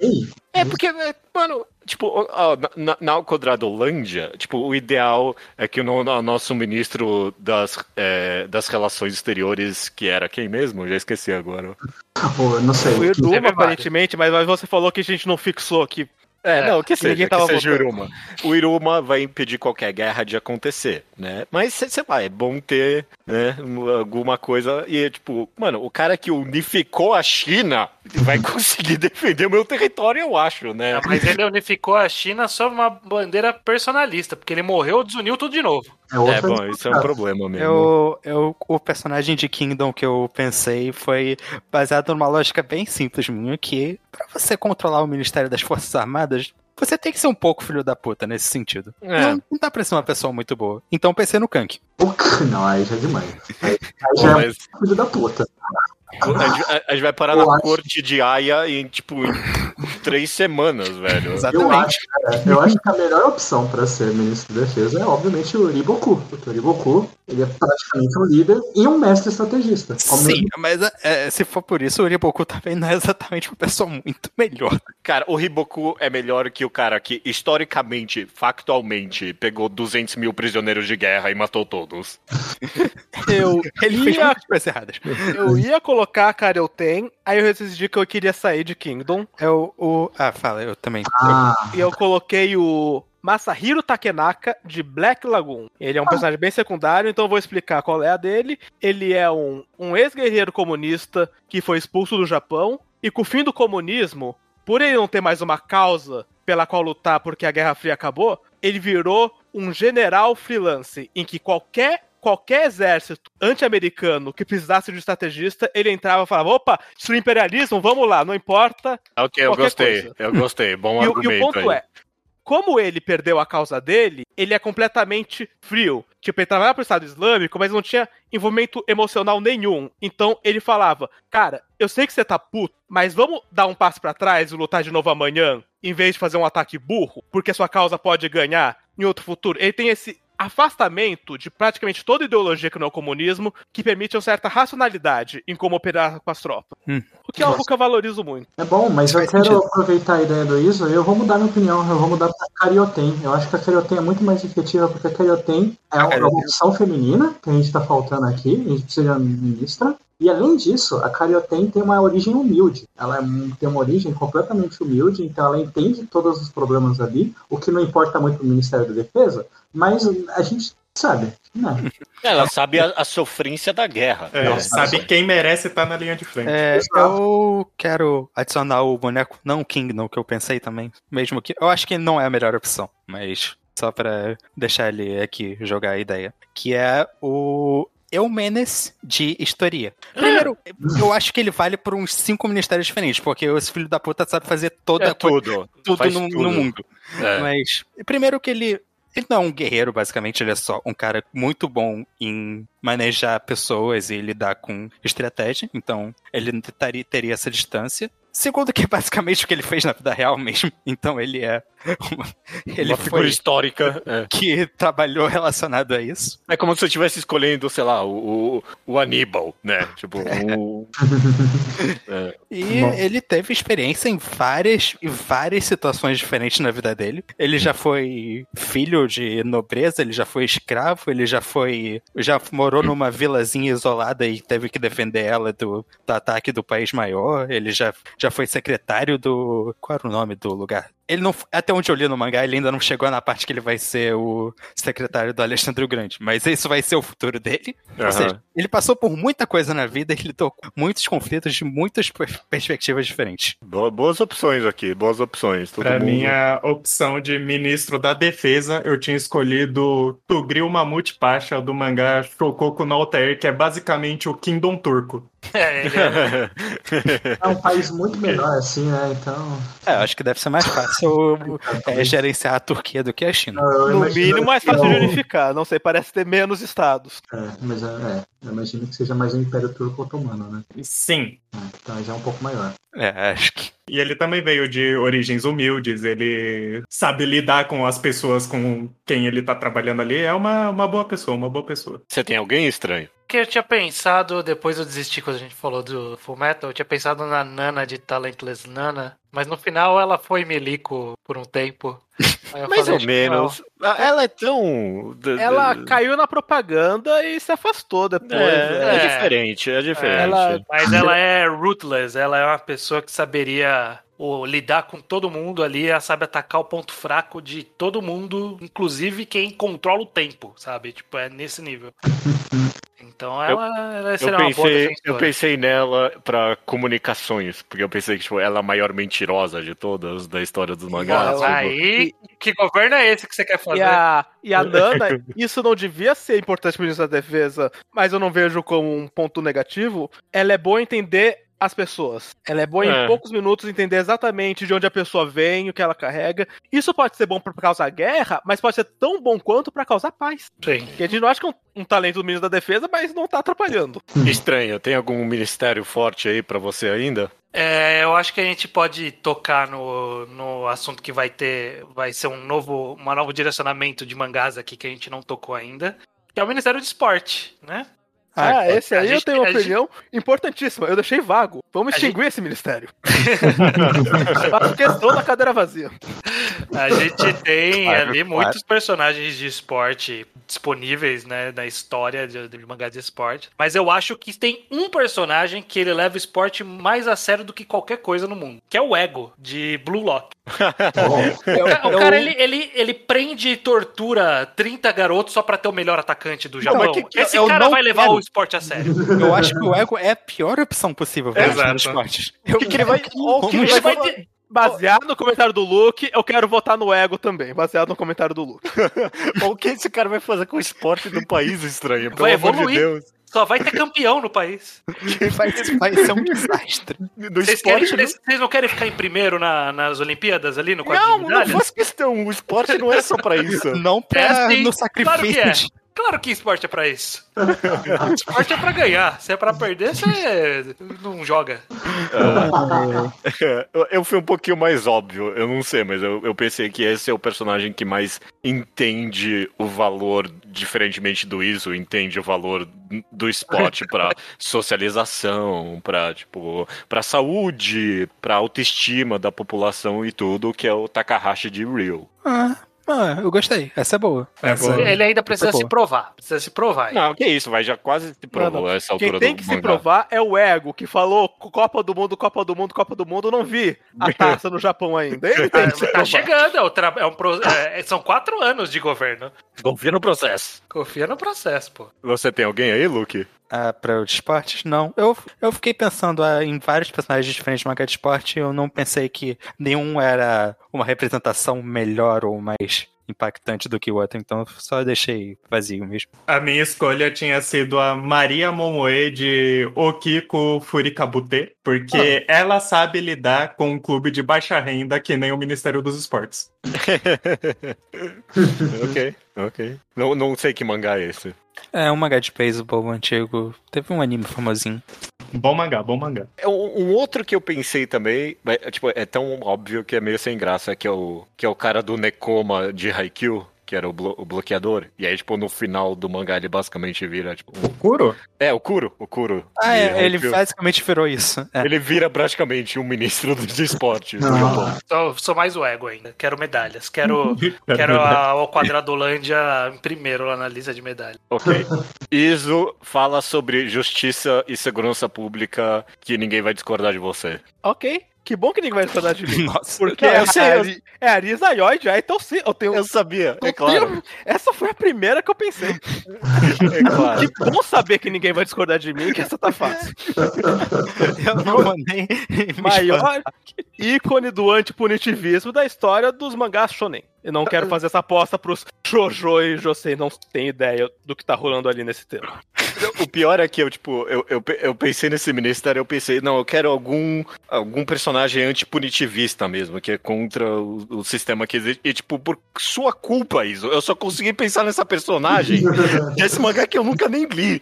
É, porque, é, mano, tipo, ó, na- na, Alcodradolândia, tipo, o ideal é que o, o nosso ministro das, é, das relações exteriores, que era quem mesmo? Já esqueci agora. Pô, não sei. O vários. aparentemente, mas mas você falou que a gente não fixou aqui. É, não, que ninguém seja, que tava seja o votando. Iruma. O Iruma vai impedir qualquer guerra de acontecer, né? Mas, sei sei lá, é bom ter, né, alguma coisa. E, tipo, mano, o cara que unificou a China vai conseguir [LAUGHS] defender o meu território, eu acho, né? Mas ele unificou a China sob uma bandeira personalista, porque ele morreu, desuniu tudo de novo. É, É, bom, isso é um problema mesmo. Eu, eu, o personagem de Kingdom que eu pensei foi baseado numa lógica bem simples minha, que pra você controlar o Ministério das Forças Armadas, você tem que ser um pouco filho da puta nesse sentido. É. Não, não dá pra ser uma pessoa muito boa. Então pensei no Kank. Não, aí já é demais. Aí, aí já é Mas filho da puta. A, gente, a- gente vai parar Eu na acho- corte de Aya em, tipo, em três semanas, velho. Eu Exatamente. acho, cara, eu acho que a melhor opção pra ser ministro da defesa é, obviamente, o Uriboku. Porque o Uriboku, ele é praticamente um líder e um mestre estrategista. Sim, mesmo- mas é, se for por isso, o Uriboku também não é exatamente uma pessoa muito melhor. Cara, o Riboku é melhor que o cara que, historicamente, factualmente, pegou 200 mil prisioneiros de guerra e matou todos. Eu [LAUGHS] [LAUGHS] Ele ia, muitas coisas erradas. eu ia colocar a Karelten, aí eu decidi que eu queria sair de Kingdom. É o, o- Ah, fala, eu também. Ah, E eu coloquei o Masahiro Takenaka de Black Lagoon. Ele é um personagem bem secundário, então eu vou explicar qual é a dele. Ele é um, um ex-guerreiro comunista que foi expulso do Japão e com o fim do comunismo, por ele não ter mais uma causa pela qual lutar porque a Guerra Fria acabou, ele virou um general freelance em que qualquer qualquer exército anti-americano que precisasse de um estrategista, ele entrava e falava: opa, isso é imperialismo, vamos lá, não importa, Ok, eu gostei. coisa. Eu gostei. Bom [LAUGHS] e, o- e argumento o ponto aí. é, como ele perdeu a causa dele, ele é completamente frio. Tipo, ele trabalhava pro Estado Islâmico, mas não tinha envolvimento emocional nenhum. Então ele falava, cara, eu sei que você tá puto, mas vamos dar um passo pra trás e lutar de novo amanhã, em vez de fazer um ataque burro, porque a sua causa pode ganhar em outro futuro. Ele tem esse afastamento de praticamente toda ideologia que não é o comunismo, que permite uma certa racionalidade em como operar com as tropas. Hum. O que é algo que eu valorizo muito. é bom, mas eu quero sentido. aproveitar a ideia do Iso e eu vou mudar minha opinião. Eu vou mudar pra Carioten. Eu acho que a Carioten é muito mais efetiva porque a Carioten é uma opção feminina que a gente tá faltando aqui. A gente precisa de uma ministra. E além disso, a Carioten tem uma origem humilde. Ela é tem uma origem completamente humilde, então ela entende todos os problemas ali, o que não importa muito pro Ministério da Defesa, mas a gente sabe, né? [LAUGHS] Ela sabe a, a sofrência da guerra. É, sabe quem merece estar na linha de frente. É, eu quero adicionar o boneco, não o Kingdom, que eu pensei também. Mesmo que. Eu acho que não é a melhor opção, mas só pra deixar ele aqui jogar a ideia. Que é o Eumenes de Historia. Primeiro, eu acho que ele vale por uns cinco ministérios diferentes, porque esse filho da puta sabe fazer toda É coisa, tudo. tudo, no, tudo. no mundo. É. Mas, primeiro que ele. Ele não é um guerreiro, basicamente, ele é só um cara muito bom em manejar pessoas e lidar com estratégia, então ele teria essa distância. Segundo, que é basicamente o que ele fez na vida real mesmo. Então ele é. Uma, ele Uma figura foi histórica. É. que trabalhou relacionado a isso. É como se eu estivesse escolhendo, sei lá, o, o, o Aníbal, né? Tipo, o. [LAUGHS] É. E Bom. ele teve experiência em várias e várias situações diferentes na vida dele. Ele já foi filho de nobreza, ele já foi escravo, ele já foi. já morou numa vilazinha isolada e teve que defender ela do, do ataque do país maior. Ele já, já foi secretário do. Qual era o nome do lugar? Ele não. Até onde eu li no mangá, ele ainda não chegou na parte que ele vai ser o secretário do Alexandre o Grande. Mas isso vai ser o futuro dele. Ou Aham. seja, ele passou por muita coisa na vida e lidou com muitos conflitos de muitas per- perspectivas diferentes. Boa- Boas opções aqui, boas opções. Todo Pra mundo... minha opção de ministro da defesa, eu tinha escolhido Tugril Mamute Pasha do mangá Shokoku no Altair, que é basicamente o Kingdom turco. É, é- É um país muito menor assim, né? Então. É, eu acho que deve ser mais fácil [LAUGHS] é, gerenciar a Turquia do que a China. eu No mínimo, mais fácil de unificar. Não sei, parece ter menos estados. É, mas é, é, eu imagino que seja mais um Império Turco Otomano, né? Sim. É, então já é um pouco maior. É, acho que. E ele também veio de origens humildes, ele sabe lidar com as pessoas com quem ele tá trabalhando ali. É uma, uma boa pessoa, uma boa pessoa. Você tem alguém estranho? Que eu tinha pensado, depois eu desisti quando a gente falou do Full Metal, eu tinha pensado na Nana de Talentless Nana, mas no final ela foi Milico por um tempo. [LAUGHS] Mais falei, ou menos. Ah, Ela é tão. Ela caiu na propaganda e se afastou depois. É, é É. diferente, é diferente. Ela- não. Mas ela é ruthless, ela é uma pessoa que saberia ou, lidar com todo mundo ali, ela sabe atacar o ponto fraco de todo mundo, inclusive quem controla o tempo, sabe? Tipo, é nesse nível. Então ela, ela Eu seria uma boa pensei, eu defensora. pensei nela pra comunicações, porque eu pensei que tipo, ela é a maior mentirosa de todas da história dos mangás. Mas tipo, aí, que governo é esse que você quer fazer? E a, e a [LAUGHS] Nana, isso não devia ser importante pro ministro da Defesa, mas eu não vejo como um ponto negativo. Ela é boa entender as pessoas. Ela é boa É. em poucos minutos entender exatamente de onde a pessoa vem, o que ela carrega. Isso pode ser bom pra causar guerra, mas pode ser tão bom quanto pra causar paz. Sim. Porque a gente não acha que é um, um talento do ministro da Defesa, mas não tá atrapalhando. Estranho, tem algum ministério forte aí pra você ainda? É, eu acho que a gente pode tocar no, no assunto que vai ter, vai ser um novo, um novo direcionamento de mangás aqui que a gente não tocou ainda, que é o Ministério do Esporte, né? Ah, Ah, esse aí eu gente- tenho uma a gente- opinião importantíssima. Eu deixei vago. Vamos A extinguir esse ministério. [LAUGHS] Faço questão da cadeira vazia. A gente tem Claro, ali claro. muitos personagens de esporte disponíveis, né, na história de, de mangá de esporte. Mas eu acho que tem um personagem que ele leva o esporte mais a sério do que qualquer coisa no mundo, que é o Ego, de Blue Lock. [LAUGHS] Bom, O cara, ele, ele, ele prende e tortura 30 garotos só pra ter o melhor atacante do Japão. mas que- que- Esse eu cara não vai levar quero. o esporte a sério. [LAUGHS] Eu acho que o ego é a pior opção possível para Exato. os esportes. O que, que ele vai. O que ele vai ter- Baseado no comentário do Luke, eu quero votar no ego também. Baseado no comentário do Luke. [LAUGHS] o que esse cara vai fazer com o esporte do país estranho? Pelo Vai amor de evoluir. Deus. Só vai ter campeão no país. Vai, vai ser um desastre. Do Vocês, querem, esporte, vocês, vocês não querem ficar em primeiro na- nas Olimpíadas ali no quadro não, de não faz questão. O esporte não é só pra isso. Não pra É sim, no claro que sacrifício. é. Claro que esporte é pra isso. [LAUGHS] esporte é pra ganhar. Se é pra perder, você não joga. eu, eu fui um pouquinho mais óbvio, eu não sei, mas eu, eu pensei que esse é o personagem que mais entende o valor, diferentemente do Iso, entende o valor do esporte pra socialização, pra, tipo, pra saúde, pra autoestima da população e tudo, que é o Takahashi de Real. Ah, ah, eu gostei. Essa é boa. É Essa- boa. Ele ainda precisa se provar. Precisa se provar. Não, que isso, vai já quase se provou Não, não. essa altura Quem tem do que se mangá. provar é o ego, que falou Copa do Mundo, Copa do Mundo, Copa do Mundo. Eu não vi a [LAUGHS] taça no Japão ainda. Ele tem que Tá chegando, é tra- é um pro- é- são quatro anos de governo. Confia no processo. Confia no processo, pô. Você tem alguém aí, Luke? Ah, para os esportes? Não. Eu, eu fiquei pensando ah, em vários personagens diferentes de mangá de esporte e eu não pensei que nenhum era uma representação melhor ou mais impactante do que o outro, então eu só deixei vazio mesmo. A minha escolha tinha sido a Maria Momoe de Okiko Furikabute, porque ela sabe lidar com um clube de baixa renda que nem o Ministério dos Esportes. [LAUGHS] ok, ok. Não, não sei que mangá é esse. É um mangá de beisebol antigo. Teve um anime famosinho. Bom mangá, bom mangá. É Um, um outro que eu pensei também, é, tipo, é tão óbvio que é meio sem graça, que é o, que é o cara do Nekoma de Haikyuu, que era o, blo- o bloqueador. E aí, tipo, no final do mangá ele basicamente vira, tipo... um- Kuro? É, o Kuro, o Kuro. Ah, é, ele basicamente virou isso. É. Ele vira praticamente um ministro do- de esportes. Japão. Sou, sou mais o ego ainda. Quero medalhas. Quero, [LAUGHS] quero a, o Quadradolândia em primeiro lá na lista de medalhas. Ok. Iso fala sobre justiça e segurança pública que ninguém vai discordar de você. Ok. Que bom que ninguém vai discordar de mim. [LAUGHS] Nossa. Porque Não, eu é, sei, a eu- Ari- é a Arisa Yoid, já, então sim, eu tenho. Eu sabia, eu é claro. tenho- essa foi a primeira que eu pensei. [LAUGHS] É claro. Que bom saber que ninguém vai discordar de mim, que essa tá fácil. [LAUGHS] Eu não vou nem. Maior ícone do antipunitivismo da história dos mangás shonen. Eu não quero fazer essa aposta pros Jojo e Josei, não tem ideia do que tá rolando ali nesse tema. O pior é que eu, tipo, eu, eu, eu pensei nesse ministério, eu pensei, não, eu quero algum, algum personagem antipunitivista mesmo, que é contra o, o sistema que existe. E, tipo, por sua culpa, isso, eu só consegui pensar nessa personagem [LAUGHS] desse mangá que eu nunca nem li.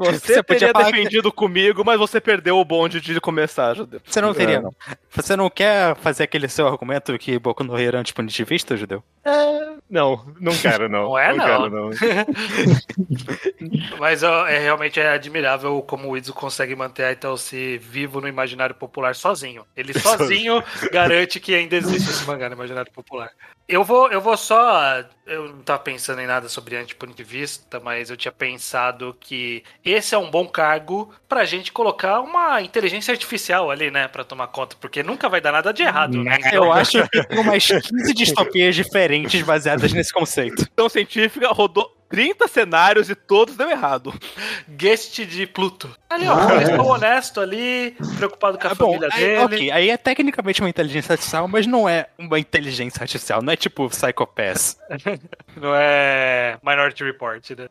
Você, Você podia defendido comigo, mas você perdeu o bonde de começar, Judeu. Você não teria, É. não. Você não quer fazer aquele seu argumento que Boku no Hero é antipunitivista, Judeu? Não, não quero, não. Não é, não. quero, não. [LAUGHS] Mas ó, é realmente é admirável como o Izo consegue manter a Italci vivo no imaginário popular sozinho. Ele [LAUGHS] sozinho garante que ainda existe esse mangá no imaginário popular. Eu vou, eu vou só. Eu não tava pensando em nada sobre antipunitivista, mas eu tinha pensado que esse é um bom cargo pra gente colocar uma inteligência artificial ali, né? Pra tomar conta, porque nunca vai dar nada de errado, né? Eu acho que tem umas 15 distopias diferentes baseadas nesse conceito. Então, científica rodou 30 cenários e todos deu errado. Guest de Pluto. Ali, ó, Ah, eles é. honesto ali, preocupado com a bom, família aí, dele. ok, aí é tecnicamente uma inteligência artificial, mas não é uma inteligência artificial, não é tipo Psychopath. [LAUGHS] Não é Minority Report, né?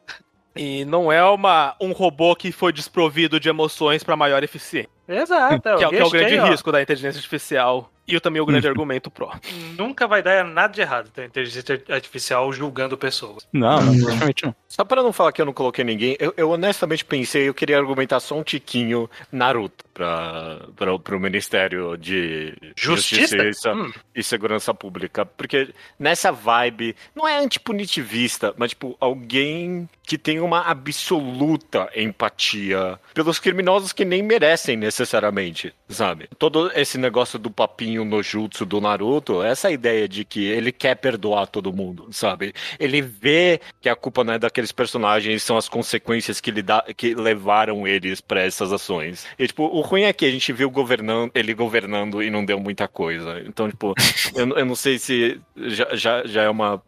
E não é uma, um robô que foi desprovido de emoções pra maior eficiência. Exato. Que é, que é o Guest grande aí, risco da inteligência artificial. E também o grande argumento pró. Nunca vai dar nada de errado ter inteligência artificial julgando pessoas. Não, não, definitivamente não. Só pra não falar que eu não coloquei ninguém, eu, eu honestamente pensei, eu queria argumentar só um tiquinho Naruto pra, pra, pro Ministério de Justiça? Justiça Hum. e Segurança Pública. Porque nessa vibe, não é antipunitivista, mas tipo, alguém que tem uma absoluta empatia pelos criminosos que nem merecem necessariamente, sabe? Todo esse negócio do papinho no jutsu do Naruto, essa ideia de que ele quer perdoar todo mundo, sabe? Ele vê que a culpa não é daqueles personagens, são as consequências que, lhe dá, que levaram eles pra essas ações. E, tipo, o ruim é que a gente viu governando, ele governando e não deu muita coisa. Então, tipo, [LAUGHS] eu, eu não sei se já, já, já é uma.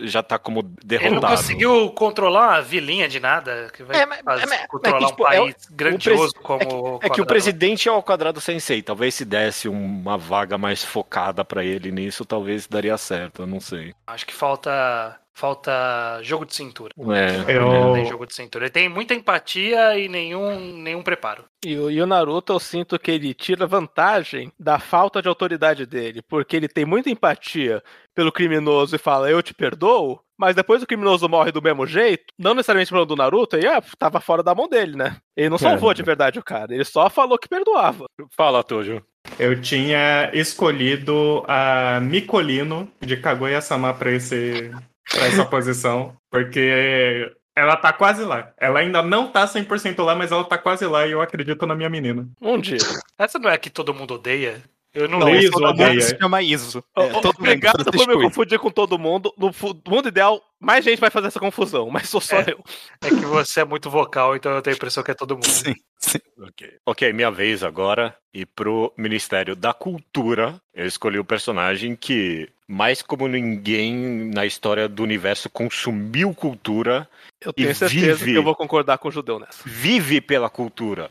Já tá como Ele não derrotado. conseguiu controlar uma vilinha de nada que vai É, mas- fazer- é, mas- controlar é que, um tipo, é o- país grandioso como É que o. presidente é o quadrado sensei. Talvez se desse uma vaga mais focada pra ele nisso, talvez daria certo. Eu não sei. Acho que falta falta jogo de cintura. É. Ele não Eu, tem jogo de cintura. Ele tem muita empatia e nenhum, nenhum preparo. E, e o Naruto, eu sinto que ele tira vantagem da falta de autoridade dele, porque ele tem muita empatia pelo criminoso e fala, eu te perdoo, mas depois o criminoso morre do mesmo jeito, não necessariamente falando do Naruto, e ah, tava fora da mão dele, né? Ele não salvou de verdade o cara, ele só falou que perdoava. Fala, Tojo. eu tinha escolhido a Mikolino de Kaguya-sama pra, esse, pra essa posição, porque ela tá quase lá. Ela ainda não tá 100% lá, mas ela tá quase lá e eu acredito na minha menina. Um dia. Essa não é a que todo mundo odeia? Eu não, Não, lembro. isso todo mundo se chama Iso. É, ô, todo mundo Obrigado por me Iso. confundir com todo mundo. No mundo ideal, mais gente vai fazer essa confusão, mas sou só É. eu. É que você é muito vocal, então eu tenho a impressão que é todo mundo. Sim, sim. Ok. Ok, minha vez agora. E pro Ministério da Cultura, eu escolhi o personagem que, mais como ninguém na história do universo, consumiu cultura, Eu tenho E certeza vive. que eu vou concordar com o judeu nessa. vive pela cultura.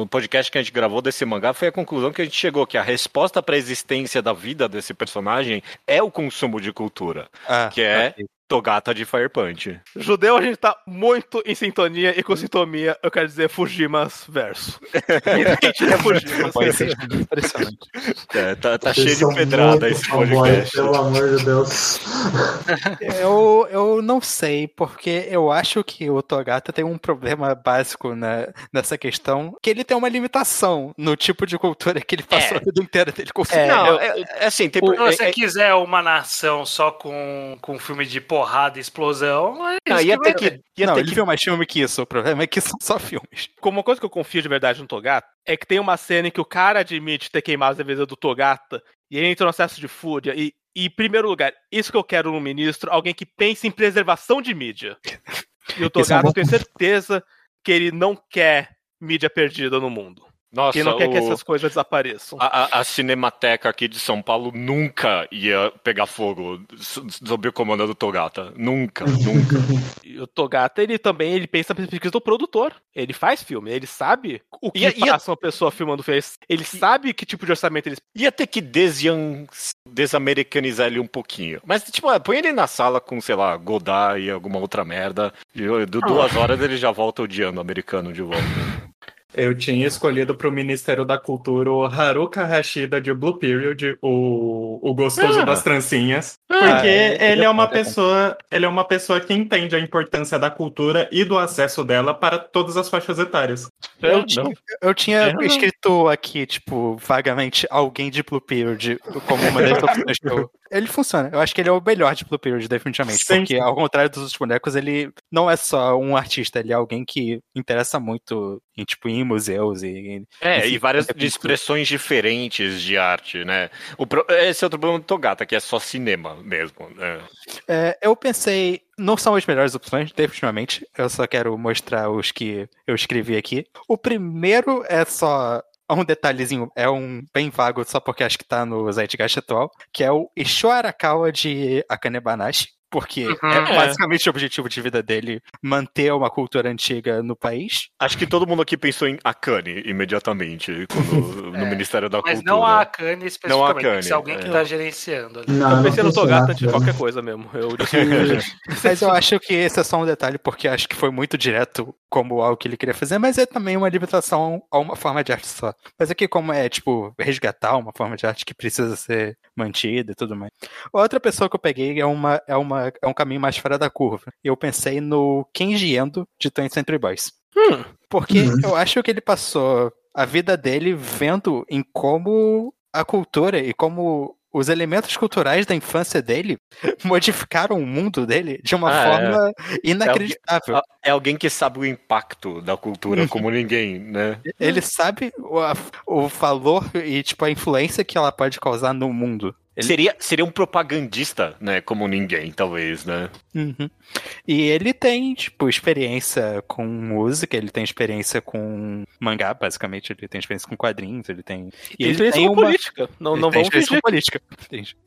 O podcast que a gente gravou desse mangá foi a conclusão que a gente chegou, que a resposta para a existência da vida desse personagem é o consumo de cultura, Ah, que é ok. Togata de Fire Punch. Judeu, a gente tá muito em sintonia e com sintonia, eu quero dizer Fujimas verso. [LAUGHS] Mentira, Fujimas. Ser impressionante. É, tá tá cheio de pedrada esse podcast. Pelo amor de Deus. Eu, eu não sei, porque eu acho que o Togata tem um problema básico na, nessa questão, que ele tem uma limitação no tipo de cultura que ele passou É. a vida inteira dele consumindo. Não, eu- é, é assim, tem Se é- você é- quiser uma nação só com, com filme de porrada e explosão, é não, isso ia que ter que, ia não, ter ele que viu mais filme que isso. O problema é que [LAUGHS] são só filmes. Como uma coisa que eu confio de verdade no Togata é que tem uma cena em que o cara admite ter queimado a cerveja do Togata e ele entra no acesso de fúria. E, e, em primeiro lugar, isso que eu quero no ministro, alguém que pense em preservação de mídia. [LAUGHS] E o Esse é um Togata, bom eu tenho certeza que ele não quer mídia perdida no mundo. Nossa, Que não quer que o- essas coisas desapareçam. a, a- a Cinemateca aqui de São Paulo nunca ia pegar fogo so- sob o comando do Togata. Nunca, nunca. [LAUGHS] E o Togata, ele também ele pensa na perspectiva do produtor. Ele faz filme, ele sabe o que E a- e a- passa uma pessoa filmando fez. Ele sabe que tipo de orçamento eles. Ia ter que desian- desamericanizar ele um pouquinho. Mas, tipo, ah, põe ele na sala com, sei lá, Godard e alguma outra merda. E du- duas horas ele já volta odiando o americano de volta. Eu tinha escolhido pro Ministério da Cultura o Haruka Hashida de Blue Period, o, o gostoso Ah. das trancinhas. Porque Ah, é, ele é uma pessoa, ele é uma pessoa que entende a importância da cultura e do acesso dela para todas as faixas etárias. Eu, É, tinha, não. eu tinha É, não. escrito aqui, tipo, vagamente, alguém de Blue Period como uma das opções que eu, ele funciona. Eu acho que ele é o melhor de Blue Period, definitivamente. Sim, porque, ao contrário dos outros bonecos, ele não é só um artista, ele é alguém que interessa muito em, tipo, em museus e. É, Esse- e várias é expressões diferentes de arte, né? O pro- Esse é outro problema do Togata, que é só cinema mesmo. né? É, eu pensei, não são as melhores opções, definitivamente. Eu só quero mostrar os que eu escrevi aqui. O primeiro é só um detalhezinho, é um bem vago, só porque acho que tá no Zeitgeist atual, que é o Isho Arakawa de Akane Banashi. Porque Uhum. é É. basicamente o objetivo de vida dele manter uma cultura antiga no país. Acho que todo mundo aqui pensou em Akane imediatamente quando- [LAUGHS] no É, Ministério da Mas Cultura. não a Akane especificamente, Não a Akane, ser alguém que é. tá gerenciando ali. Não, Eu não pensei no pensei Togata antes de qualquer coisa mesmo. Eu [LAUGHS] Mas eu acho que esse é só um detalhe, porque acho que foi muito direto como algo que ele queria fazer, mas é também uma limitação a uma forma de arte só. Mas aqui, como é, tipo, resgatar uma forma de arte que precisa ser mantida e tudo mais. Outra pessoa que eu peguei é, uma, é, uma, é um caminho mais fora da curva. Eu pensei no Kenji Endo, de Twenty Century Boys. Hum. Porque Uhum. eu acho que ele passou a vida dele vendo em como a cultura e como os elementos culturais da infância dele [LAUGHS] modificaram o mundo dele de uma Ah, é. forma inacreditável. É alguém que sabe o impacto da cultura como ninguém, né? Ele sabe o, o valor e tipo a influência que ela pode causar no mundo. Ele- Seria, seria um propagandista, né? Como ninguém, talvez, né? Uhum. E ele tem, tipo, experiência com música, ele tem experiência com mangá, basicamente, ele tem experiência com quadrinhos, ele tem. E ele fez com política. Não, Ele não tem vamos fingir. política.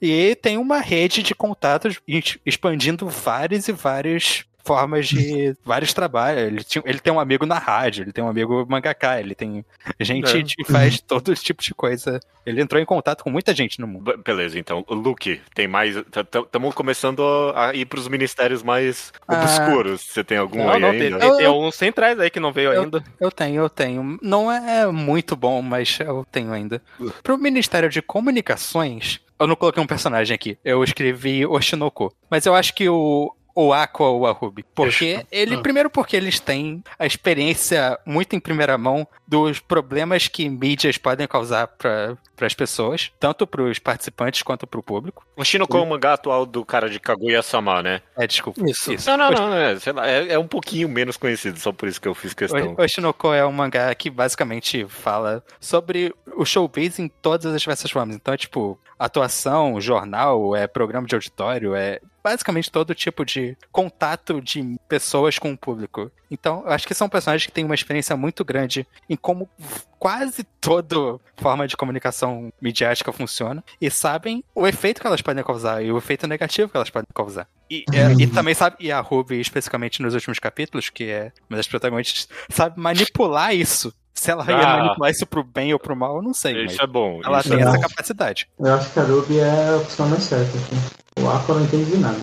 E tem uma rede de contatos ex- expandindo várias e várias formas de vários trabalhos. Ele, tinha- ele tem um amigo na rádio, ele tem um amigo mangaka, ele tem gente É. que faz todo esse tipo de coisa. Ele entrou em contato com muita gente no mundo. Be- Beleza, então. O Luke, tem mais. Estamos começando a ir pros ministérios mais Ah. obscuros. Você tem algum Não, aí não, tem, ainda? tem, tem Eu- alguns centrais aí que não veio Eu- ainda. Eu tenho, eu tenho. Não é muito bom, mas eu tenho ainda. Pro Ministério de Comunicações, eu não coloquei um personagem aqui. Eu escrevi Oshinoko. Mas eu acho que o. O Aqua ou o Arubi. Porque ele, Ah. primeiro porque eles têm a experiência muito em primeira mão dos problemas que mídias podem causar para as pessoas, tanto para os participantes quanto para o público. O Shinoko é o mangá atual do cara de Kaguya-sama, né? É, desculpa. Isso. Não, não, não, é, sei lá, é, é um pouquinho menos conhecido, só por isso que eu fiz questão. O Oshinoko é um mangá que basicamente fala sobre o showbiz em todas as diversas formas. Então é tipo atuação, jornal, é programa de auditório, é basicamente todo tipo de contato de pessoas com o público. Então, eu acho que são personagens que têm uma experiência muito grande em como quase toda forma de comunicação midiática funciona e sabem o efeito que elas podem causar e o efeito negativo que elas podem causar. E, é, e também sabe, e a Ruby, especificamente nos últimos capítulos, que é uma das protagonistas, sabe manipular isso. Se ela ia Ah. manipular isso pro bem ou pro mal, eu não sei. Isso Mas é bom. ela isso tem é bom. essa capacidade. Eu acho que a Ruby é a opção mais certa. Aqui. O Aqua eu não entendi de nada.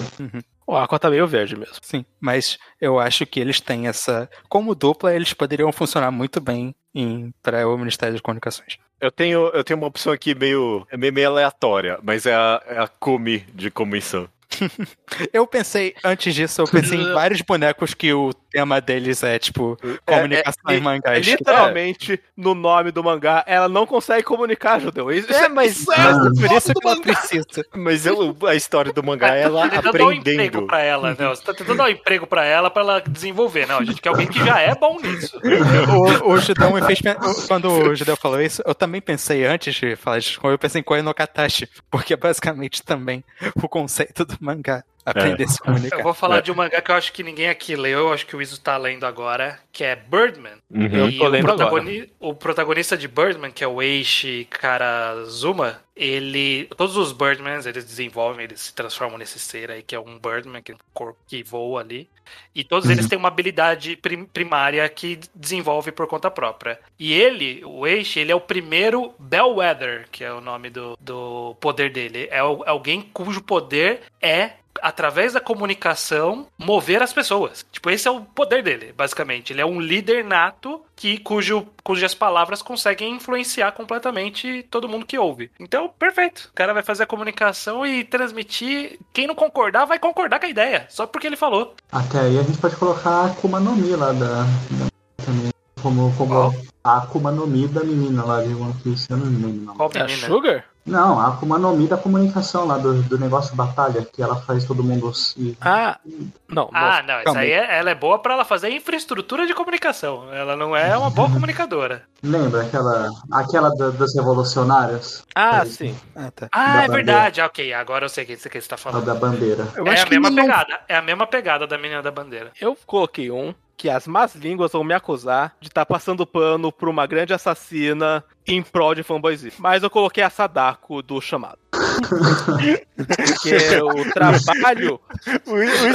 O Aqua tá meio verde mesmo. Sim, mas eu acho que eles têm essa. Como dupla, eles poderiam funcionar muito bem para o Ministério de Comunicações. Eu tenho, eu tenho uma opção aqui meio, é meio, meio aleatória, mas é a, é a Kumi de comissão. [LAUGHS] Eu pensei, antes disso, eu pensei em [LAUGHS] vários bonecos que o tema deles é, tipo, comunicação é, em mangás. Literalmente, no nome do mangá, ela não consegue comunicar, judeu. Isso É, mas, isso é Ah. o Por isso do que ela precisa. mas eu, a história do mangá é ela Tá tentando dar um emprego aprendendo. pra ela, né? Você tá tentando dar um emprego pra ela pra ela desenvolver. Não, a gente quer alguém que já é bom nisso. O, o Judeu me fez. Quando o Judeu falou isso, eu também pensei, antes de falar de eu pensei em Koe no Katashi, porque é basicamente também o conceito do mangá. Aprender a se comunicar. Eu vou falar É. de um mangá que eu acho que ninguém aqui leu, eu acho que o Iso tá lendo agora, que é Birdman. Uhum. Eu E tô o, lendo protagoni- o protagonista de Birdman, que é o Eishi Karazuma, ele. Todos os Birdmans eles desenvolvem, eles se transformam nesse ser aí, que é um Birdman, que é um corpo que voa ali. E todos eles têm uma habilidade prim- primária que desenvolve por conta própria. E ele, o Eishi, ele é o primeiro Bellwether, que é o nome do, do poder dele. É o- alguém cujo poder é através da comunicação, mover as pessoas. Tipo, esse é o poder dele, basicamente. Ele é um líder nato que cujo, cujas palavras conseguem influenciar completamente todo mundo que ouve. Então, perfeito. O cara vai fazer a comunicação e transmitir. Quem não concordar, vai concordar com a ideia. Só porque ele falou. Até aí a gente pode colocar a Akuma no Mi lá da, da também. como, como a Akuma no Mi da menina lá de One Piece, eu não lembro. Qual É a menina? Sugar? Não, a Akuma no Mi da comunicação lá, do, do negócio batalha, que ela faz todo mundo se... Ah, não. Ah, não, isso calma aí aí. é- ela é boa pra ela fazer infraestrutura de comunicação. Ela não é uma boa comunicadora. Lembra aquela, aquela do- dos revolucionários? Ah, sim. Ah, tá. Ah, é bandeira. verdade. Ok, agora eu sei o que você tá A falando. da bandeira. Eu é acho a mesma não- pegada. É a mesma pegada da menina da bandeira. Eu coloquei um que as más línguas vão me acusar de estar passando pano por uma grande assassina em prol de fanboyzismo. Mas eu coloquei a Sadako do chamado. Porque o trabalho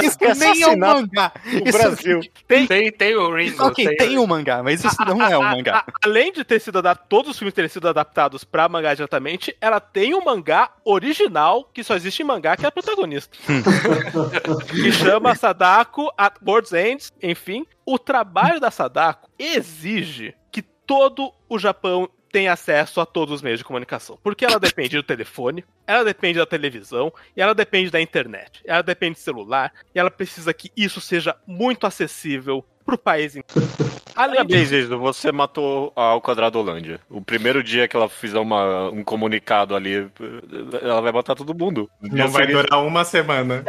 Isso nem é um mangá. O Isso- Brasil. [LAUGHS] tem. Tem, tem o Ringo. Ok, tem um mangá, mas isso não é um mangá. a- [LAUGHS] além de ter sido adaptado, todos os filmes terem sido adaptados pra mangá diretamente, ela tem um mangá original que só existe em mangá que é a protagonista. [LAUGHS] que chama Sadako at World's End. Enfim, o trabalho da Sadako exige que todo o Japão tenha acesso a todos os meios de comunicação. Porque ela depende do telefone, ela depende da televisão, e ela depende da internet. Ela depende do celular, e ela precisa que isso seja muito acessível pro país. [LAUGHS] Além Parabéns, disso, você matou a Ao Quadrado Holândia. O primeiro dia que ela fizer uma, um comunicado ali, ela vai matar todo mundo. Não vai seguinte- durar uma semana.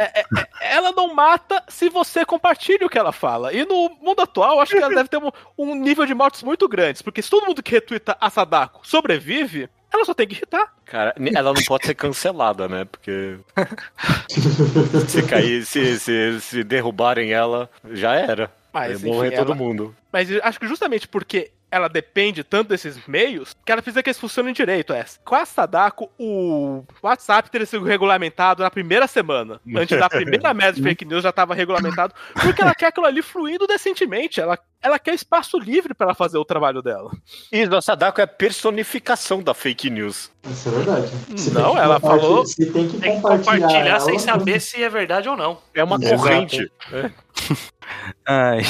ela não mata se você compartilha o que ela fala. E no mundo atual, acho que ela deve ter um, um nível de mortes muito grandes. Porque se todo mundo que retweeta a Sadako sobrevive, ela só tem que irritar. Cara, ela não pode ser cancelada, né? Porque. [LAUGHS] se cair, se, se, se derrubarem ela, já era. Mas, Vai morrer enfim, todo ela- mundo. Mas acho que justamente porque ela depende tanto desses meios, que ela precisa que eles funcionem direito. É. Com a Sadako, o WhatsApp teria sido regulamentado na primeira semana. Antes da [LAUGHS] primeira merda de fake news já estava regulamentado. Porque ela quer aquilo ali fluindo decentemente. Ela, ela quer espaço livre para ela fazer o trabalho dela. Isdo, a Sadako é a personificação da fake news. Isso é verdade. Se Não, ela falou- Se tem que Tem compartilhar, compartilhar ela, sem saber se é verdade ou não. É uma Exato. corrente. [LAUGHS] Ai,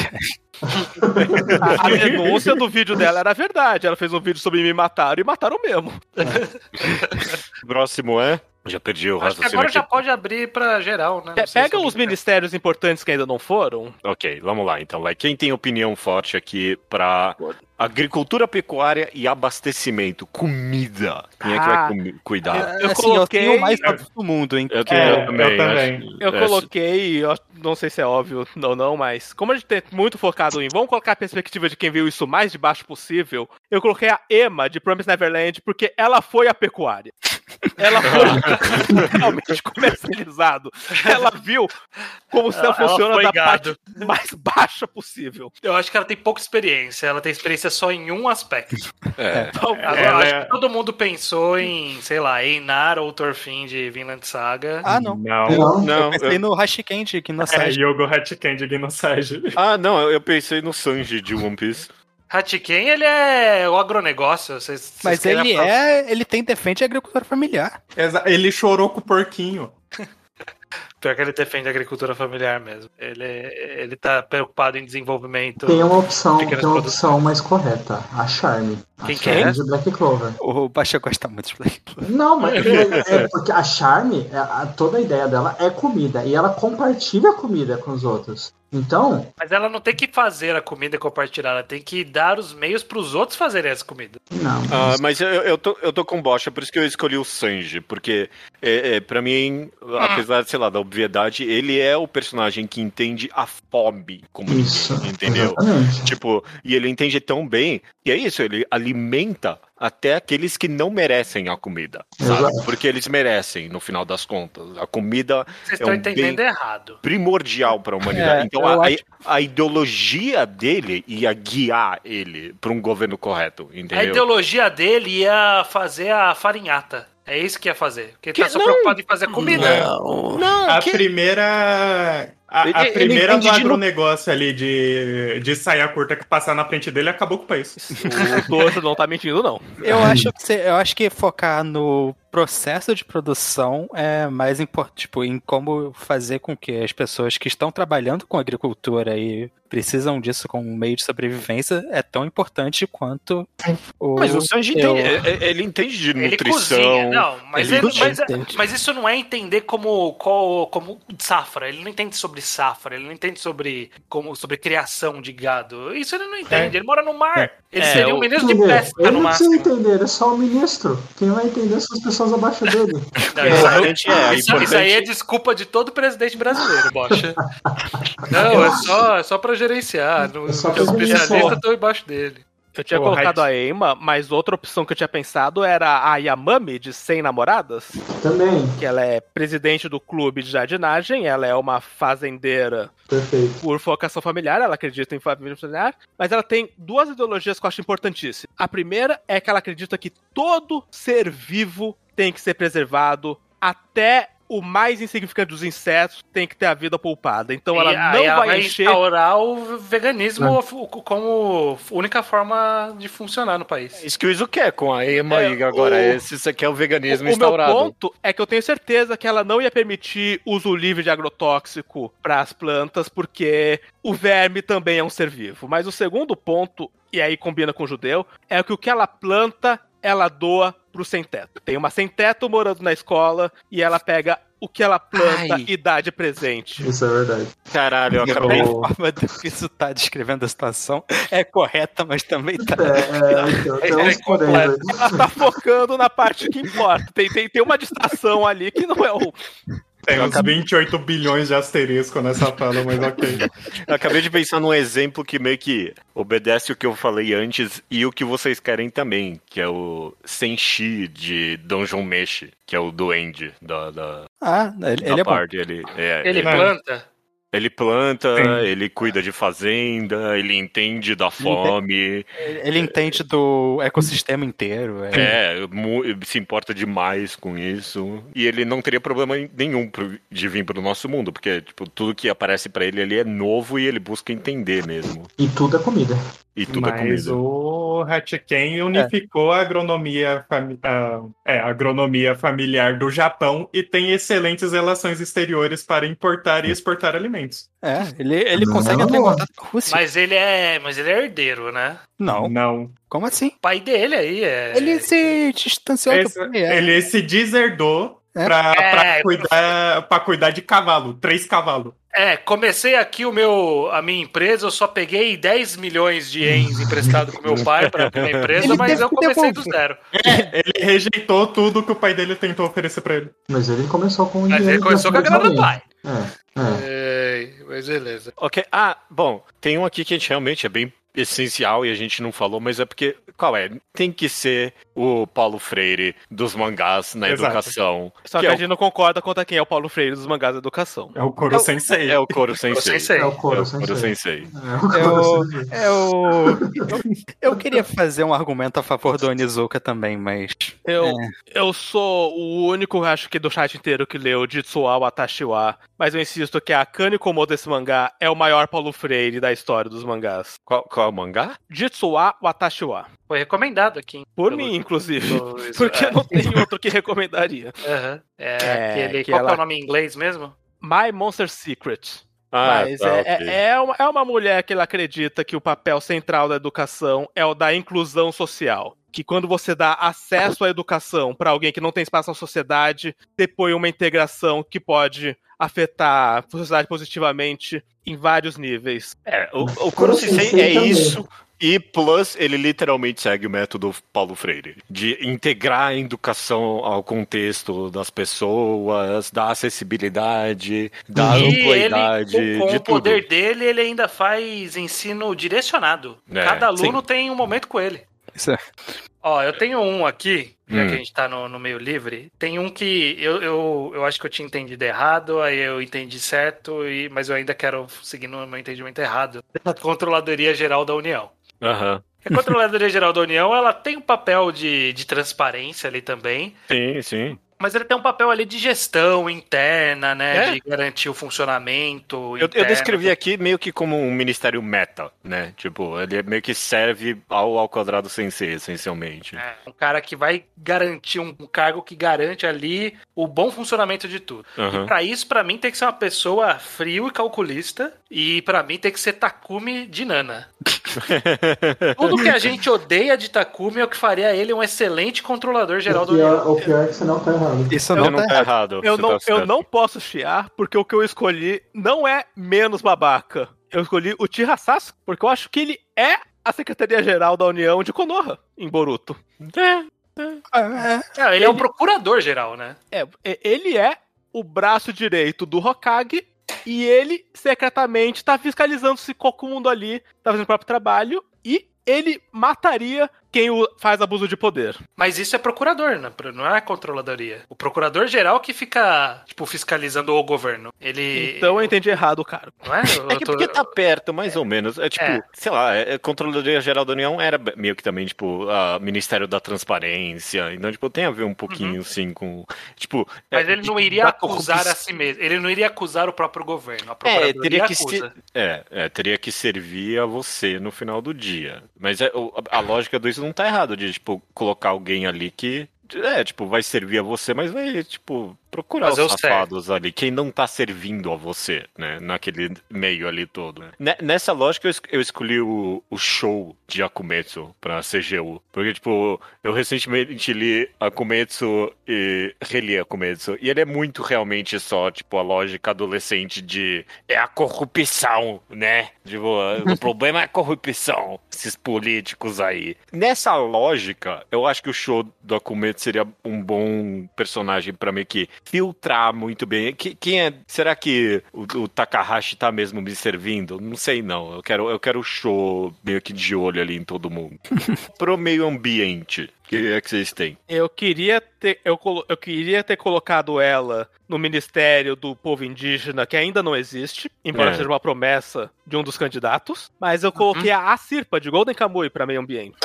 A, a denúncia do vídeo dela era verdade. Ela fez um vídeo sobre me mataram e mataram mesmo. [LAUGHS] Próximo é. Já perdi o Acho que raciocínio agora já aqui. pode abrir pra geral, né? Pe- Pega os ministérios importantes que ainda não foram. Ok, vamos lá então. Quem tem opinião forte aqui pra agricultura, pecuária e abastecimento? Comida. Quem é que Ah, vai comi- cuidar? Eu assim, coloquei- eu tenho mais óbvio do mundo, hein? Eu, É, eu também. eu também. acho- Eu é, coloquei, eu não sei se é óbvio ou não, mas como a gente tem muito focado em vamos colocar a perspectiva de quem viu isso o mais de baixo possível, eu coloquei a Emma de Promise Neverland porque ela foi a pecuária. Ela foi [LAUGHS] realmente comercializado. Ela viu como se ela Ela- ela funciona da gado. parte mais baixa possível. Eu acho que ela tem pouca experiência. Ela tem experiência só em um aspecto. É. Agora, Ela acho é- que todo mundo pensou em, sei lá, Einar ou Thorfinn de Vinland Saga. Ah, não. Não. Não, Não, Pensei eu- no Hashiken de É, Kinosage. Yogo Hatchikand Gnosage. Ah, não, eu pensei no Sanji de One Piece. Hatiken, ele é o agronegócio. Vocês, vocês Mas ele é. Ele tem defende agricultura familiar. Exa- Ele chorou com o porquinho. [LAUGHS] Pior que ele defende a agricultura familiar mesmo. Ele, ele tá preocupado em desenvolvimento. Tem uma opção, tem uma produções. opção mais correta, a Charme. A Quem que Charme é? de Black Clover. O Baixa gosta muito de Black Clover. Não, mas é, é porque a Charme, é, a- toda a ideia dela é comida e ela compartilha a comida com os outros. Então, Mas ela não tem que fazer a comida e compartilhar, ela tem que dar os meios pros outros fazerem essa comida. não. Ah, mas eu, eu, tô, eu tô com bocha, por isso que eu escolhi o Sanji, porque é, é, pra mim, apesar, sei lá, da obviedade, ele é o personagem que entende a fome como Isso. ninguém, entendeu? Exatamente. Tipo, e ele entende tão bem, e é isso, ele alimenta até aqueles que não merecem a comida, sabe? Exato. Porque eles merecem, no final das contas. A comida Vocês É estão um entendendo bem- errado. primordial para a humanidade. É, então, a, acho- a, a ideologia dele ia guiar ele para um governo correto, A entendeu? ideologia dele ia fazer a farinhata. É isso que ia fazer. Porque ele tá Que- só não. preocupado em fazer comida. Não. Não, A que- primeira. A, Ele- a primeira do de no- agronegócio ali de, de saia curta que passar na frente dele acabou com o país. O Torto não tá mentindo, não. Eu acho que você- eu acho que focar no processo de produção é mais importante, tipo, em como fazer com que as pessoas que estão trabalhando com agricultura e precisam disso como um meio de sobrevivência é tão importante quanto o Mas o Sanji eu- entende, é- é- ele entende de Ele nutrição. cozinha, não, mas, ele ele- cozinha. mas, mas isso não é entender como, qual- como safra. Ele não entende sobre safra, ele não entende sobre como sobre criação de gado. Isso ele não entende. Ele mora no mar. Ele É, seria um o- ministro de Entender. pesca Ele no não precisa máximo. entender, é só o ministro. Quem vai entender são as pessoas abaixo dele. [LAUGHS] Não, É, isso, aí- importante é, isso- isso aí é desculpa de todo presidente brasileiro, Bocha. [LAUGHS] Não, é só, é só pra gerenciar. É só os especialistas estão embaixo dele. Eu tinha Ô, colocado a Emma, mas outra opção que eu tinha pensado era a Yamami, de 100 namoradas, Também, que ela é presidente do clube de jardinagem, ela é uma fazendeira perfeito. por vocação familiar, ela acredita em família familiar, mas ela tem duas ideologias que eu acho importantíssimas. A primeira é que ela acredita que todo ser vivo tem que ser preservado até o mais insignificante dos insetos tem que ter a vida poupada. Então ela E não ela vai encher instaurar o veganismo fu- como única forma de funcionar no país. Isso que o Iso quer com a Ema É, e agora. o- Esse, isso aqui é o veganismo O, o meu instaurado. ponto é que eu tenho certeza que ela não ia permitir uso livre de agrotóxico para as plantas, porque o verme também é um ser vivo. Mas o segundo ponto, e aí combina com o judeu, é que o que ela planta, ela doa pro sem-teto. Tem uma sem-teto morando na escola e ela pega o que ela planta Ai. e dá de presente. Isso é verdade. Caralho, eu A acabei. forma do que isso tá descrevendo a situação é correta, mas também tá. É, é, então, [LAUGHS] porém, velho. Ela tá focando na parte que importa. Tem, tem, tem uma distração ali que não é o. Tem uns 28 bilhões de asterisco nessa fala, mas [LAUGHS] ok. Eu acabei de pensar num exemplo que meio que obedece o que eu falei antes e o que vocês querem também, que é o Senshi de Dungeon Mesh, que é o duende da, da, Ah, ele, da ele é bom. parte. Ele, é, Ele ele, É. planta. Ele planta, Sim. ele cuida de fazenda, ele entende da fome, Ele entende do ecossistema inteiro. É. é, se importa demais com isso. E ele não teria problema nenhum de vir pro nosso mundo, porque tipo, tudo que aparece pra ele ali é novo e ele busca entender mesmo. E tudo é comida. E tudo é Mas comida. o Hatchiken unificou a agronomia, fami- a- é, a agronomia familiar do Japão e tem excelentes relações exteriores para importar e exportar alimentos. É, ele, ele Não. consegue entrar em contato com a Rússia. Mas ele é. Mas ele é herdeiro, né? Não, Não. como assim? O pai dele aí é. Ele se distanciou Esse- do pai. é. ele se deserdou É. pra, É, pra cuidar, pra cuidar de cavalo, três cavalos. É, comecei aqui o meu, a minha empresa, eu só peguei 10 milhões de ienes emprestado com meu pai pra minha [LAUGHS] empresa, Ele mas eu comecei do devolver. zero. Ele rejeitou tudo que o pai dele tentou oferecer pra ele. Mas ele começou com o Mas ele começou com a grana do pai. É, é. É, mas beleza. Ok. Ah, bom, tem um aqui que a gente realmente é bem essencial e a gente não falou, mas é porque, qual é? Tem que ser o Paulo Freire dos mangás na Exato. educação. Só que que é a gente não concorda contra quem é o Paulo Freire dos mangás da educação. É o Koro Sensei. É o Koro Sensei. É o É Koro o Sensei. É o Eu, Koro Sensei. eu, eu, eu queria fazer um argumento a favor do Onizuka também, mas. Eu, É. eu sou o único, acho que do chat inteiro que leu Jitsuwa Watashiwa, mas eu insisto que a Kane Komodo desse mangá é o maior Paulo Freire da história dos mangás. Qual, qual é o mangá? Jitsuwa Watashiwa. Foi recomendado aqui. hein, Por pelo- mim, inclusive. pelo- [LAUGHS] isso, Porque é. não tem outro que recomendaria. Aham. É, É, aquele. que Qual que é ela- o nome em inglês mesmo? My Monster Secret. Ah, Mas tá, é, é, é uma, é uma mulher que ela acredita que o papel central da educação é o da inclusão social. Que quando você dá acesso à educação para alguém que não tem espaço na sociedade, depõe uma integração que pode afetar a sociedade positivamente em vários níveis. É, o, o Sensei é também. isso. E plus, ele literalmente segue o método Paulo Freire, de integrar a educação ao contexto das pessoas, da acessibilidade, da e amplidade, ele, com, com de o poder tudo. dele, ele ainda faz ensino direcionado. É, Cada aluno tem um momento com ele. Isso é- Ó, eu tenho um aqui, já Hum. que a gente tá no, no meio livre. Tem um que eu, eu, eu acho que eu tinha entendido errado, aí eu entendi certo, e, mas eu ainda quero seguir no meu entendimento errado. [LAUGHS] Controladoria Geral da União. Aham. A Controladoria Geral da União, ela tem um papel de, de transparência ali também, Sim, sim. mas ele tem um papel ali de gestão interna, né? É. De garantir o funcionamento. Eu, eu descrevi aqui meio que como um ministério meta, né? Tipo, ele meio que serve ao, ao quadrado sensei, essencialmente. É, um cara que vai garantir um, um cargo que garante ali o bom funcionamento de tudo. Aham. E pra isso, pra mim, tem que ser uma pessoa frio e calculista E pra mim tem que ser Takumi de Nana. [LAUGHS] Tudo que a gente odeia de Takumi é o que faria ele um excelente controlador geral do pior, União. o pior é que você não tá errado. Isso Não, não tá tá errado. Eu não, tá eu não posso chiar, porque o que eu escolhi não é menos babaca. Eu escolhi o Tira Sasuke, porque eu acho que ele é a Secretaria-Geral da União de Konoha, em Boruto. Ah, ele é o procurador geral, né? É, é, ele é o braço direito do Hokage e ele secretamente tá fiscalizando se todo mundo ali tá fazendo o próprio trabalho e ele mataria quem o faz abuso de poder. Mas isso é procurador, né? não é controladoria. O procurador geral que fica, tipo, fiscalizando o governo. Ele. Então eu entendi errado o cara. Não é? Eu É que tô- porque tá perto, mais ou menos. É tipo, É. sei lá, é, é, Controladoria Geral da União era meio que também, tipo, a Ministério da Transparência. Então, tipo, tem a ver um pouquinho, sim, com. Tipo. Uhum. Mas é, ele não de- iria acusar corrupção. a si mesmo. Ele não iria acusar o próprio governo. A É, teria que, acusa. ser, é, é, teria que servir a você no final do dia. Mas é, a, a lógica do isso não tá errado, de, tipo, colocar alguém ali que. É, tipo, vai servir a você, mas vai, tipo, procurar Fazer os safados ali, quem não tá servindo a você, né, naquele meio ali todo. Ne- Nessa lógica, eu, eu escolhi o, o show de Akumetsu pra CGU, porque, tipo, eu recentemente li Akumetsu e reli Akumetsu, e ele é muito realmente só, tipo, a lógica adolescente de é a corrupção, né? Tipo, o [LAUGHS] problema é a corrupção, esses políticos aí. Nessa lógica, eu acho que o show do Akumetsu seria um bom personagem pra meio que filtrar muito bem. Que- Quem é? Será que o, o Takahashi tá mesmo me servindo? Não sei não. Eu quero eu quero o show meio que de olho ali em todo mundo. [LAUGHS] Pro meio ambiente. O que é que vocês têm? Eu queria ter, eu, eu queria ter colocado ela no Ministério do Povo Indígena, que ainda não existe, embora É. seja uma promessa de um dos candidatos. Mas eu coloquei a Sirpa de Golden Kamuy pra meio ambiente.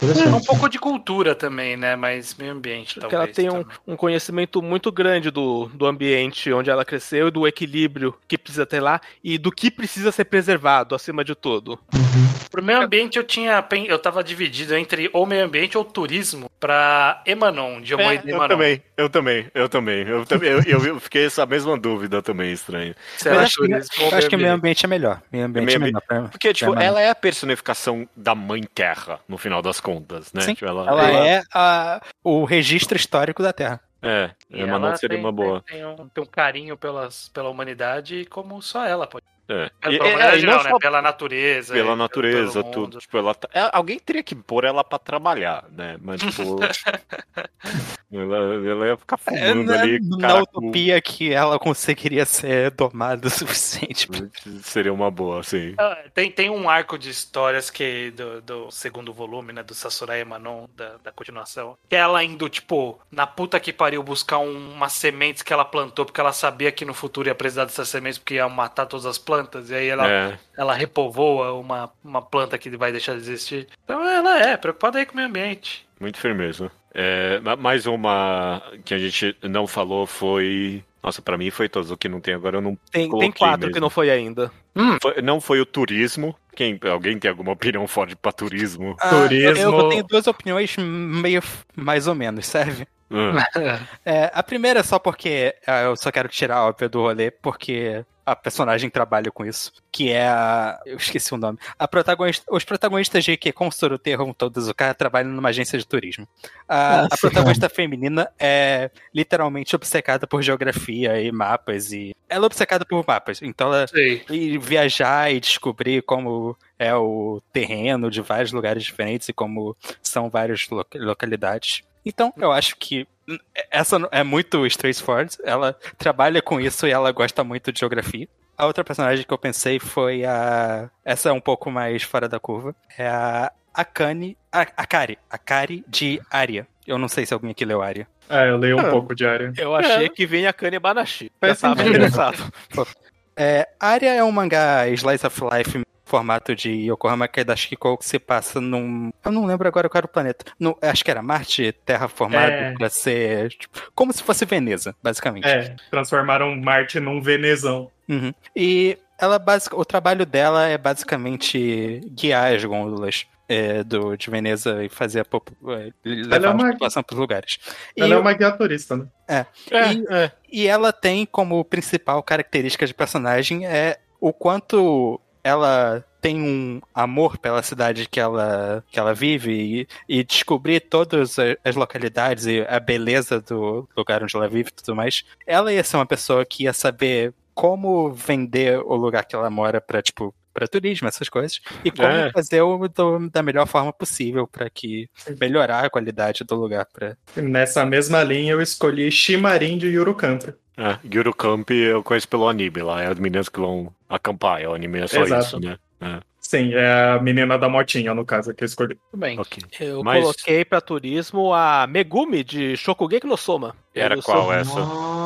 É um pouco de cultura também, né? Mas meio ambiente, Porque talvez. ela tem um, um conhecimento muito grande do, do ambiente onde ela cresceu e do equilíbrio que precisa ter lá e do que precisa ser preservado acima de tudo. Pro meio ambiente eu tinha. Eu tava dividido entre ou meio ambiente ou turismo pra Emanon, de Omoide É, eu Emanon. também, eu também, eu também. Eu, também eu, eu- fiquei essa mesma dúvida também, estranho. Se Mas acho que, turismo ou eu acho que meio ambiente. é melhor. Meio ambiente Meio é melhor. pra- Porque, tipo, ela é a personificação da mãe terra, no final das contas, né? Sim, Tipo, ela, Ela é a- o registro histórico da Terra. É, E Emanon ela seria tem- uma boa. Tem, tem um, tem um carinho pelas, pela humanidade como só ela pode. É. E- é, não não, né? Pela natureza. pela natureza, pelo tudo. mundo. Tipo, ela tá- é, alguém teria que pôr ela pra trabalhar, né? Mas, tipo. [LAUGHS] ela, ela ia ficar É, fumando na, ali. na cara, utopia que ela conseguiria ser domada o suficiente. pra- Seria uma boa, sim. Ah, Tem, tem um arco de histórias que do, do segundo volume, né? Do Sasurai Emanon, da, da continuação. Que é ela indo, tipo, na puta que pariu, buscar um- umas sementes que ela plantou, porque ela sabia que no futuro ia precisar dessas sementes, porque ia matar todas as plantas. E aí ela, É. ela repovoa uma, uma planta que vai deixar de existir. Então ela é preocupada aí com o meio ambiente. Muito firmeza. É, ma- mais uma que a gente não falou foi. Nossa, pra mim foi todos. O que não tem agora eu não. Tem, tem quatro mesmo. que não foi ainda. Foi- não foi o turismo. Quem, alguém tem alguma opinião forte pra turismo? Ah, Turismo- Eu, eu tenho duas opiniões meio mais ou menos, serve? Ah, É, a primeira é só porque ah, eu só quero tirar a ópera do rolê, porque a personagem trabalha com isso. Que é a. Eu esqueci o nome. A protagonista, os protagonistas de que Constru Terram todos o cara trabalham numa agência de turismo. A, Nossa, a protagonista feminina é literalmente obcecada por geografia e mapas. e Ela é obcecada por mapas. Então ela e viajar e descobrir como é o terreno de vários lugares diferentes e como são várias lo- localidades. Então, eu acho que essa é muito straightforward. Ela trabalha com isso e ela gosta muito de geografia. A outra personagem que eu pensei foi a. Essa é um pouco mais fora da curva. É a Akane. A, a Kari. A Kari de Aria. Eu não sei se alguém aqui leu Aria. Ah, eu leio um Ah. pouco de área. Eu achei que vinha Kane Banashi. Faz tava interessado. [LAUGHS] É, Aria é um mangá slice of life formato de Yokohama Kedashiko que se passa num. Eu não lembro agora qual era o planeta. No, acho que era Marte terraformado É. pra ser. tipo, como se fosse Veneza, basicamente. É, transformaram Marte num venezão. Uhum. E ela basic... o trabalho dela é basicamente guiar as gôndolas é, do, de Veneza e fazer a, é, uma- a população para os lugares. E, Ela é uma guia turista, né? É, e, e ela tem como principal característica de personagem é o quanto ela tem um amor pela cidade que ela, que ela vive e, e descobrir todas as localidades e a beleza do lugar onde ela vive e tudo mais, ela ia ser uma pessoa que ia saber como vender o lugar que ela mora pra, tipo, para turismo, essas coisas, e como É. fazer o do- da melhor forma possível pra que melhorar a qualidade do lugar para Nessa mesma linha, eu escolhi Shimarin de Yurocamp. É, Gyuro Camp eu conheço pelo anime lá, é as meninas que vão acampar, é o anime, é só Exato. isso, né? É, Sim, é a menina da motinha, no caso, que eu escolhi. Tudo bem. ok. Eu Mas- coloquei pra turismo a Megumi de Shokugeki no Soma. Era qual Soma. essa?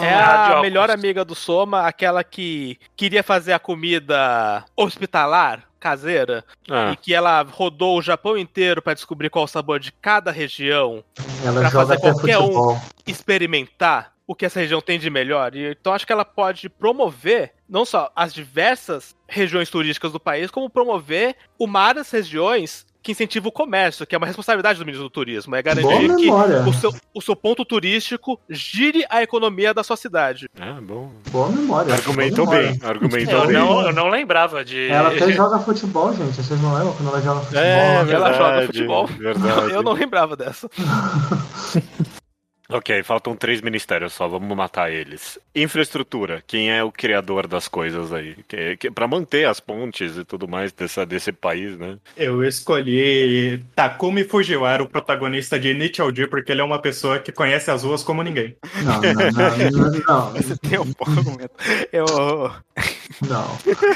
É Ah, a óculos. melhor amiga do Soma, aquela que queria fazer a comida hospitalar, caseira, Ah, e que ela rodou o Japão inteiro pra descobrir qual o sabor de cada região, joga fazer qualquer um. experimentar o que essa região tem de melhor. E, então acho que ela pode promover não só as diversas regiões turísticas do país, como promover uma das regiões que incentiva o comércio, que é uma responsabilidade do ministro do turismo, é garantir que o seu, o seu ponto turístico gire a economia da sua cidade. é bom. Boa memória. Argumentou boa bem, argumentou Eu bem. não, eu não lembrava de. Ela até joga futebol, gente. Vocês não lembram quando ela joga futebol? É, ela verdade, joga futebol. [LAUGHS] Verdade. Eu não lembrava dessa. [LAUGHS] Ok, faltam três ministérios só, vamos matar eles. Infraestrutura, quem é o criador das coisas aí? Que, que, para manter as pontes e tudo mais dessa, desse país, né? Eu escolhi Takumi Fujiwara, o protagonista de Nichouji, porque ele é uma pessoa que conhece as ruas como ninguém. Não, não, não, não, não, Você [LAUGHS] tem um bom argumento. Eu, não.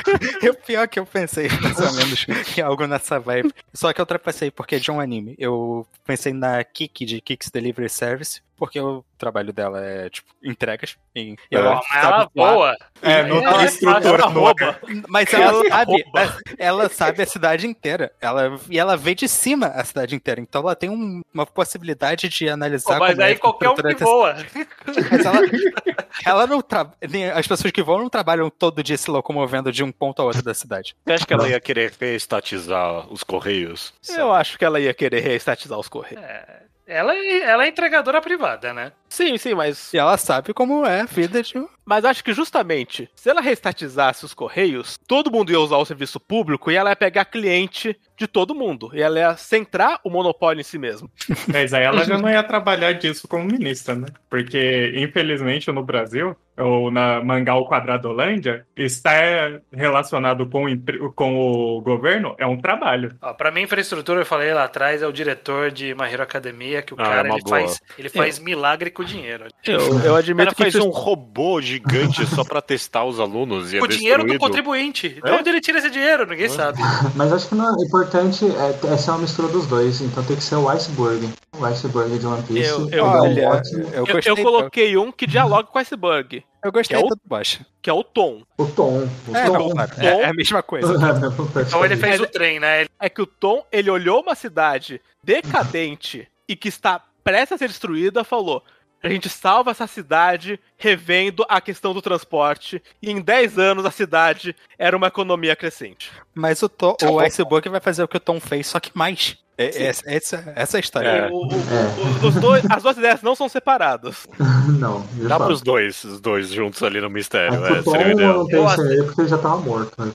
[LAUGHS] eu pior que eu pensei mais ou menos em algo nessa vibe. Só que eu ultrapassei porque é de um anime. Eu pensei na Kiki de Kik's Delivery Service, porque o trabalho dela é tipo entregas. E É. ela Mas sabe ela voar. voa. É, não Ela- tem estrutura ela rouba. Mas ela Ela sabe, ela sabe a cidade inteira. Ela, e ela vê de cima a cidade inteira. Então ela tem um- uma possibilidade de analisar. Pô, mas como é aí a qualquer um que voa. Mas ela, ela não tra... nem- As pessoas que voam não trabalham todo dia se locomovendo de um ponto a outro da cidade. Você acha que ela ia querer reestatizar os Correios? Eu acho que ela ia querer reestatizar os correios. Ela, é- ela é entregadora privada, né? Sim, sim, mas E ela sabe como é a vida de. Mas acho que justamente, se ela reestatizasse os Correios, todo mundo ia usar o serviço público e ela ia pegar cliente de todo mundo. E ela ia centrar o monopólio em si mesmo. [LAUGHS] Mas aí ela já não ia trabalhar disso como ministra, né? Porque, infelizmente, no Brasil, ou na Mangal Quadradolândia, estar relacionado com com o governo é um trabalho. Ó, pra mim, infraestrutura, eu falei lá atrás, é o diretor de My Hero Academia, que o Ah, é cara uma ele boa. faz, ele faz milagre com o dinheiro. Eu, eu admito que faz isso- um robô gigante só pra testar os alunos e é o dinheiro do contribuinte. De É? onde ele tira esse dinheiro? Ninguém sabe. [LAUGHS] Mas acho que não é importante é, é ser uma mistura dos dois. Então tem que ser o Iceberg. O Iceberg de One Piece. Eu- é eu- um Olha, ótimo. eu gostei. eu coloquei um que dialoga com o Iceberg, Eu gostei que é o- Bosch. que é o Tom. O Tom. O É, Tom. não, claro, é, [LAUGHS] é a mesma coisa. Então ele fez o trem, né? É que o Tom, ele olhou uma cidade decadente e que está prestes a ser destruída, falou: a gente salva essa cidade revendo a questão do transporte, e em 10 anos a cidade era uma economia crescente. Mas o, Tom, o Iceberg vai fazer o que o Tom fez, só que mais. É, essa, essa, essa é a história. É. O- o- É. o- os dois- as duas ideias não são separadas. [LAUGHS] Não, Dá fato. pros dois, os dois juntos ali no mistério, é, seria o eu ideal. não pensei nele porque ele já tava morto. né?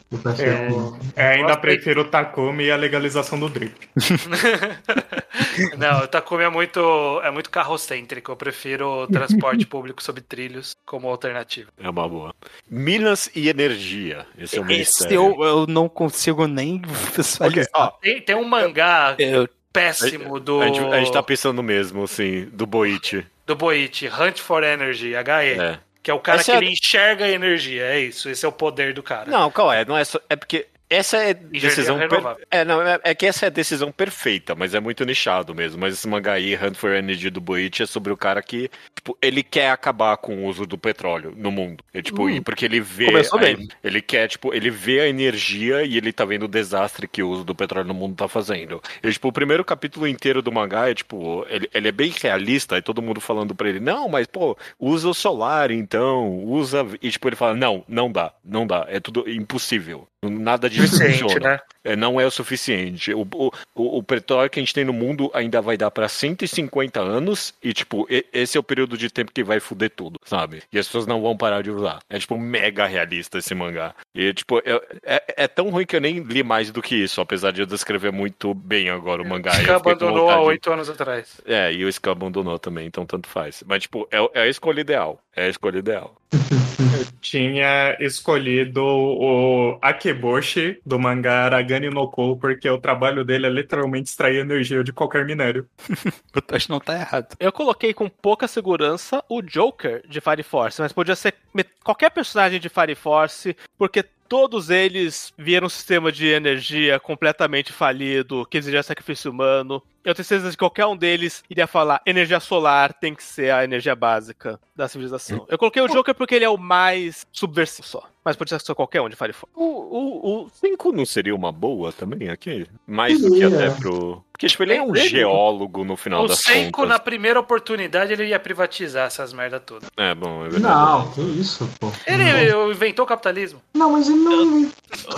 É. É, ainda prefiro o Takumi e a legalização do drift. [LAUGHS] Não, o Takumi é muito, é muito carrocêntrico. Eu prefiro transporte público sobre trilhos como alternativa. É uma boa. Minas e energia. Esse é o Esse ministério. eu, eu não consigo nem visualizar. Ó, Tem, tem um mangá Eu- péssimo do, a, gente, a gente tá pensando mesmo, assim, do Boichi. do Boichi, Hunt for Energy, HE. É. Que é o cara Essa que é ele enxerga a energia. É isso, esse é o poder do cara. Não, qual é? Não é só. É porque essa é decisão. per-. É, não, é, é que essa é a decisão perfeita, mas é muito nichado mesmo. Mas esse mangá aí, Hunt for Energy do Boichi, é sobre o cara que, tipo, ele quer acabar com o uso do petróleo no mundo. E, tipo, e porque ele vê. começou a- bem. ele quer, tipo, ele vê a energia e ele tá vendo o desastre que o uso do petróleo no mundo tá fazendo. E, tipo, o primeiro capítulo inteiro do mangá é, tipo, ele, ele é bem realista, e todo mundo falando pra ele, não, mas, pô, usa o solar, então, usa. E, tipo, ele fala, não, não dá, não dá, é tudo impossível. Nada disso funciona. né? É, não é o suficiente. O, o, o, petróleo que a gente tem no mundo ainda vai dar pra 150 anos e, tipo, esse é o período de tempo que vai fuder tudo, sabe? E as pessoas não vão parar de usar. É, tipo, mega realista esse mangá. E, tipo, é, é, é tão ruim que eu nem li mais do que isso, apesar de eu descrever muito bem agora o mangá. Eu fiquei com abandonou há oito anos atrás. É, e o Scan abandonou também, então tanto faz. Mas, tipo, é, é a escolha ideal. É a escolha ideal. Eu tinha escolhido o Akeboshi do mangá Aragami no Kou, porque o trabalho dele é literalmente extrair energia de qualquer minério. [LAUGHS] O Tosh não tá errado. Eu coloquei com pouca segurança o Joker de Fire Force, mas podia ser qualquer personagem de Fire Force, porque todos eles vieram um sistema de energia completamente falido, que exigia sacrifício humano. Eu tenho certeza que qualquer um deles iria falar energia solar tem que ser a energia básica da civilização. Eu coloquei o Joker porque ele é o mais subversivo só, mas podia ser qualquer um de Fire Force. O, o, o 5 não seria uma boa também aqui? Mais do que até pro. Porque, tipo, ele é um geólogo no final O das Senko, contas. na primeira oportunidade, ele ia privatizar essas merda todas. É, bom, é verdade. Não, que isso, pô. Ele inventou o capitalismo. Não, mas ele não.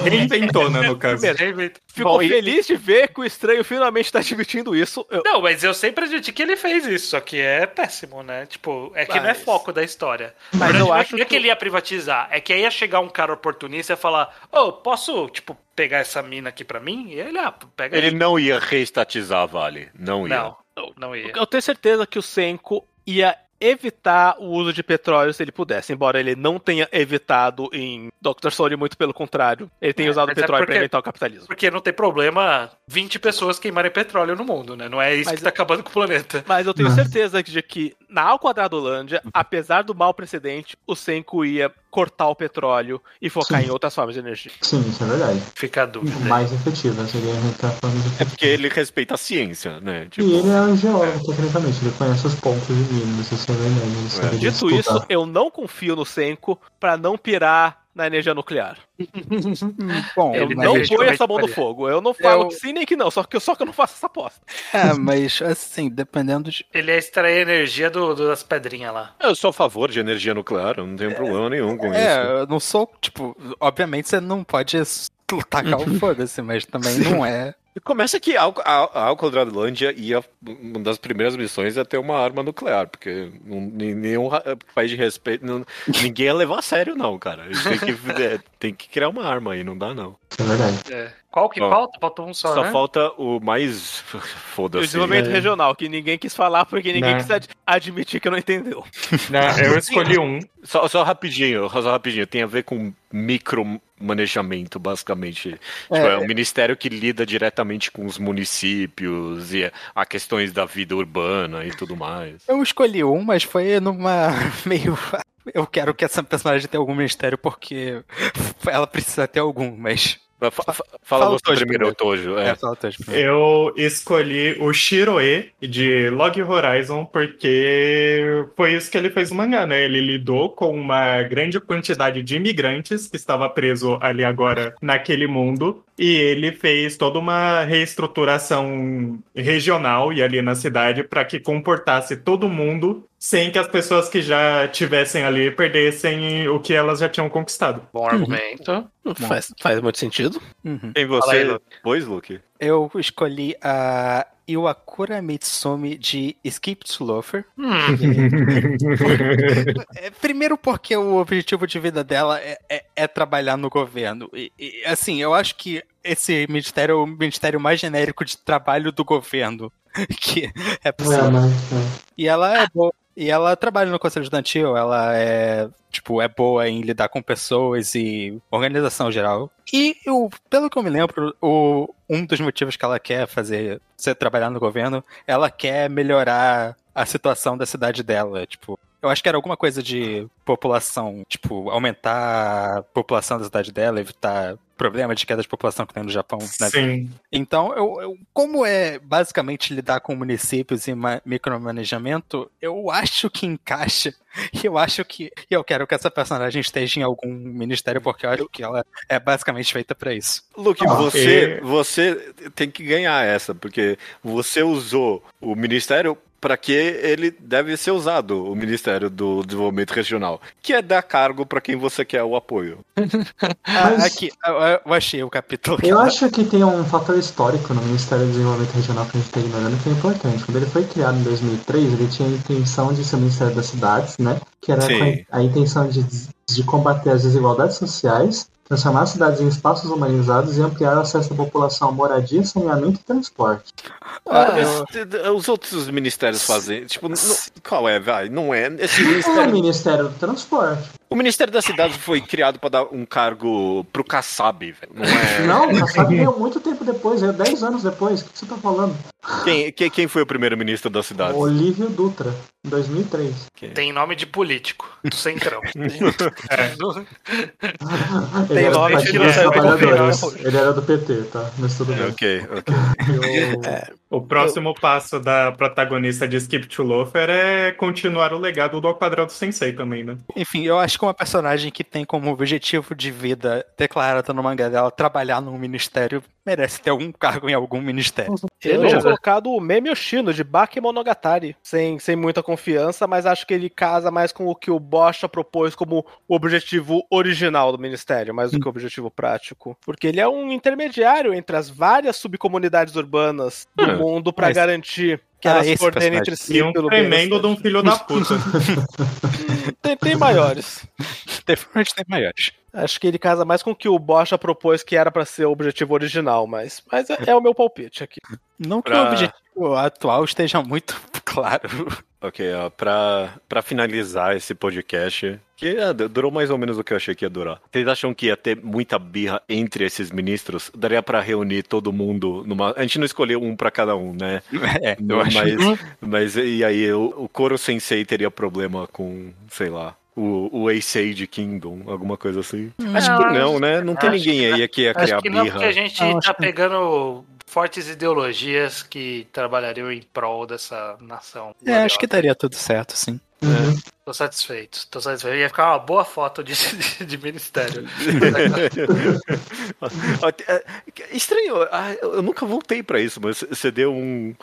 Reinventou, né, no caso. Ele inventou. Fico Bom, e- feliz de ver que o estranho finalmente tá admitindo isso. Eu- Não, mas eu sempre admiti que ele fez isso, só que é péssimo, né? Tipo, é que não é Mas- foco da história. Mas eu é- acho não é que que- ele ia privatizar, é que aí ia chegar um cara oportunista e ia falar: Ô, posso, tipo, pegar essa mina aqui pra mim? E ele, ah, pega Ele aí. não ia reestatizar a Vale. Não ia. Não, não, não ia. Eu tenho certeza que o Senko ia evitar o uso de petróleo se ele pudesse, embora ele não tenha evitado em Dr. Soul, muito pelo contrário. Ele tem É, usado é petróleo porque- para inventar o capitalismo. Porque não tem problema 20 pessoas queimarem petróleo no mundo, né? Não é isso Mas- que tá acabando com o planeta. Mas eu tenho certeza de que na Ao Quadradolândia, apesar do mau precedente, o Senko ia cortar o petróleo e focar Sim. em outras formas de energia. Sim, isso é verdade. Fica a dúvida. Mais efetiva, seria a forma de É porque ele respeita a ciência, né? Tipo, E ele é um geólogo, tecnicamente, ele conhece os pontos de Minas, isso é verdade. Ele sabe Dito estudar. isso, eu não confio no Senko para não pirar na energia nuclear. [LAUGHS] Bom, Ele não põe essa mão no fogo. Eu não falo Eu- que sim nem que não, só que, só que eu não faço essa aposta. é, mas assim, dependendo de. Ele ia extrair energia do, do- das pedrinhas lá. eu sou a favor de energia nuclear, eu não tenho problema nenhum com É, isso. eu não sou, tipo, obviamente você não pode [LAUGHS] tacar o [LAUGHS] foda-se, mas também não é. E Começa que a, a, a Quadradolândia ia. Uma das primeiras missões é ter uma arma nuclear, porque nenhum país de respeito. não- ninguém ia levar a sério, não, cara. Tem que, é, tem que criar uma arma aí, não dá, não. É verdade. É. Qual que Ó, falta? Faltou um só, Só né? falta o mais. [LAUGHS] E o Foda-se. desenvolvimento é. regional, que ninguém quis falar porque ninguém Não. quis ad- admitir que não entendeu. Não, eu [LAUGHS] escolhi um. Só, só rapidinho, só rapidinho. Tem a ver com micromanejamento, basicamente. Tipo, é. um ministério que lida diretamente com os municípios e a questões da vida urbana e tudo mais. Eu escolhi um, mas foi numa [LAUGHS] meio. Eu quero que essa personagem tenha algum mistério porque [LAUGHS] ela precisa ter algum, mas. Fa- fa- Fala, Fala você o Tojo primeiro, Tojo. É, É. primeiro. Eu escolhi o Shiroe de Log Horizon porque foi isso que ele fez no mangá, né? Ele lidou com uma grande quantidade de imigrantes que estava preso ali agora naquele mundo e ele fez toda uma reestruturação regional e ali na cidade para que comportasse todo mundo sem que as pessoas que já tivessem ali perdessem o que elas já tinham conquistado. Bom argumento. Faz, faz muito sentido. Uhum. Tem você aí, Luke. depois, Luke? Eu escolhi a Iwakura Mitsumi de Skip to Loafer. Hum, [LAUGHS] É, primeiro porque o objetivo de vida dela é, é- é trabalhar no governo. E, e, assim, eu acho que esse ministério é o ministério mais genérico de trabalho do governo [LAUGHS] que é É, possível. mas, é. E ela é boa. E ela trabalha no conselho estudantil, ela é, tipo, é boa em lidar com pessoas e organização geral. E eu, pelo que eu me lembro, o, um dos motivos que ela quer fazer, você trabalhar no governo, ela quer melhorar a situação da cidade dela, tipo, eu acho que era alguma coisa de população, tipo, aumentar a população da cidade dela, evitar problema de queda de população que tem no Japão, né? Sim. Então, eu, eu- como é basicamente lidar com municípios e ma- micromanejamento, eu acho que encaixa. [LAUGHS] E eu acho que. E eu quero que essa personagem esteja em algum ministério, porque eu acho que ela é basicamente feita pra isso. Luke, Ah, você, você tem que ganhar essa, porque você usou o ministério para que ele deve ser usado, o Ministério do Desenvolvimento Regional, que é dar cargo para quem você quer o apoio. [LAUGHS] Ah, Mas- aqui, eu, eu achei o capítulo. Eu acho que tem um fator histórico no Ministério do Desenvolvimento Regional que a gente está ignorando que é importante. Quando ele foi criado em 2003, ele tinha a intenção de ser o Ministério das Cidades, né? Que era Sim. a intenção de, de combater as desigualdades sociais, transformar as cidades em espaços humanizados e ampliar o acesso da população a moradia, saneamento e transporte. Ah, Mas, os outros ministérios fazem. Tipo, não- qual é, vai? Não é. Esse É o ministério, Ministério do Transporte. O Ministério das Cidades foi criado para dar um cargo pro Kassab, velho. Não é. [LAUGHS] Não, o Kassab veio muito tempo depois, é 10 anos depois. O que você tá falando? Quem, quem, quem foi o primeiro ministro das cidades? Olívio Dutra, em 2003. Tem nome de político, [LAUGHS] do Centrão. Ele era do nome que do Trabalhadores. Ele era do PT, tá? Mas tudo bem. Ok, ok. O próximo passo da protagonista de Skip to Loafer é continuar o legado do Ao Quadrado Sensei também, né? Enfim, eu acho que uma personagem que tem como objetivo de vida declarado no mangá dela trabalhar num ministério merece ter algum cargo em algum ministério. Eu Bom, tinha colocado o Meme Yoshino, de Bakemonogatari, sem, sem muita confiança, mas acho que ele casa mais com o que o Bocha propôs como o objetivo original do Ministério, mais do que o objetivo prático. Porque ele é um intermediário entre as várias subcomunidades urbanas do É, mundo para mas- garantir que Ah, elas esse personagem. entre si. E um tremendo de um filho da puta. [LAUGHS] Tem, tem maiores. [LAUGHS] Definitivamente tem maiores. Acho que ele casa mais com o que o Bocha propôs que era para ser o objetivo original, mas, mas é, é o meu palpite aqui. Não que Pra- o objetivo atual esteja muito [LAUGHS] claro. Ok, ó, pra, pra finalizar esse podcast, que é, du- durou mais ou menos o que eu achei que ia durar. Vocês acham que ia ter muita birra entre esses ministros? Daria pra reunir todo mundo numa. A gente não escolheu um pra cada um, né? [LAUGHS] É, eu acho. Mas, mas e aí, o, o Koro Sensei teria problema com, sei lá. O, o Ace Kingdom, alguma coisa assim. Acho que não, né? Não tem ninguém aí que ia criar Acho que não, birra. porque a gente acho tá que- pegando fortes ideologias que trabalhariam em prol dessa nação. É, acho que daria tudo certo, sim. Uhum. Tô satisfeito, tô satisfeito. Ia ficar uma boa foto de, de, de ministério. [LAUGHS] É, Estranho, ah, eu nunca voltei pra isso, mas você deu um.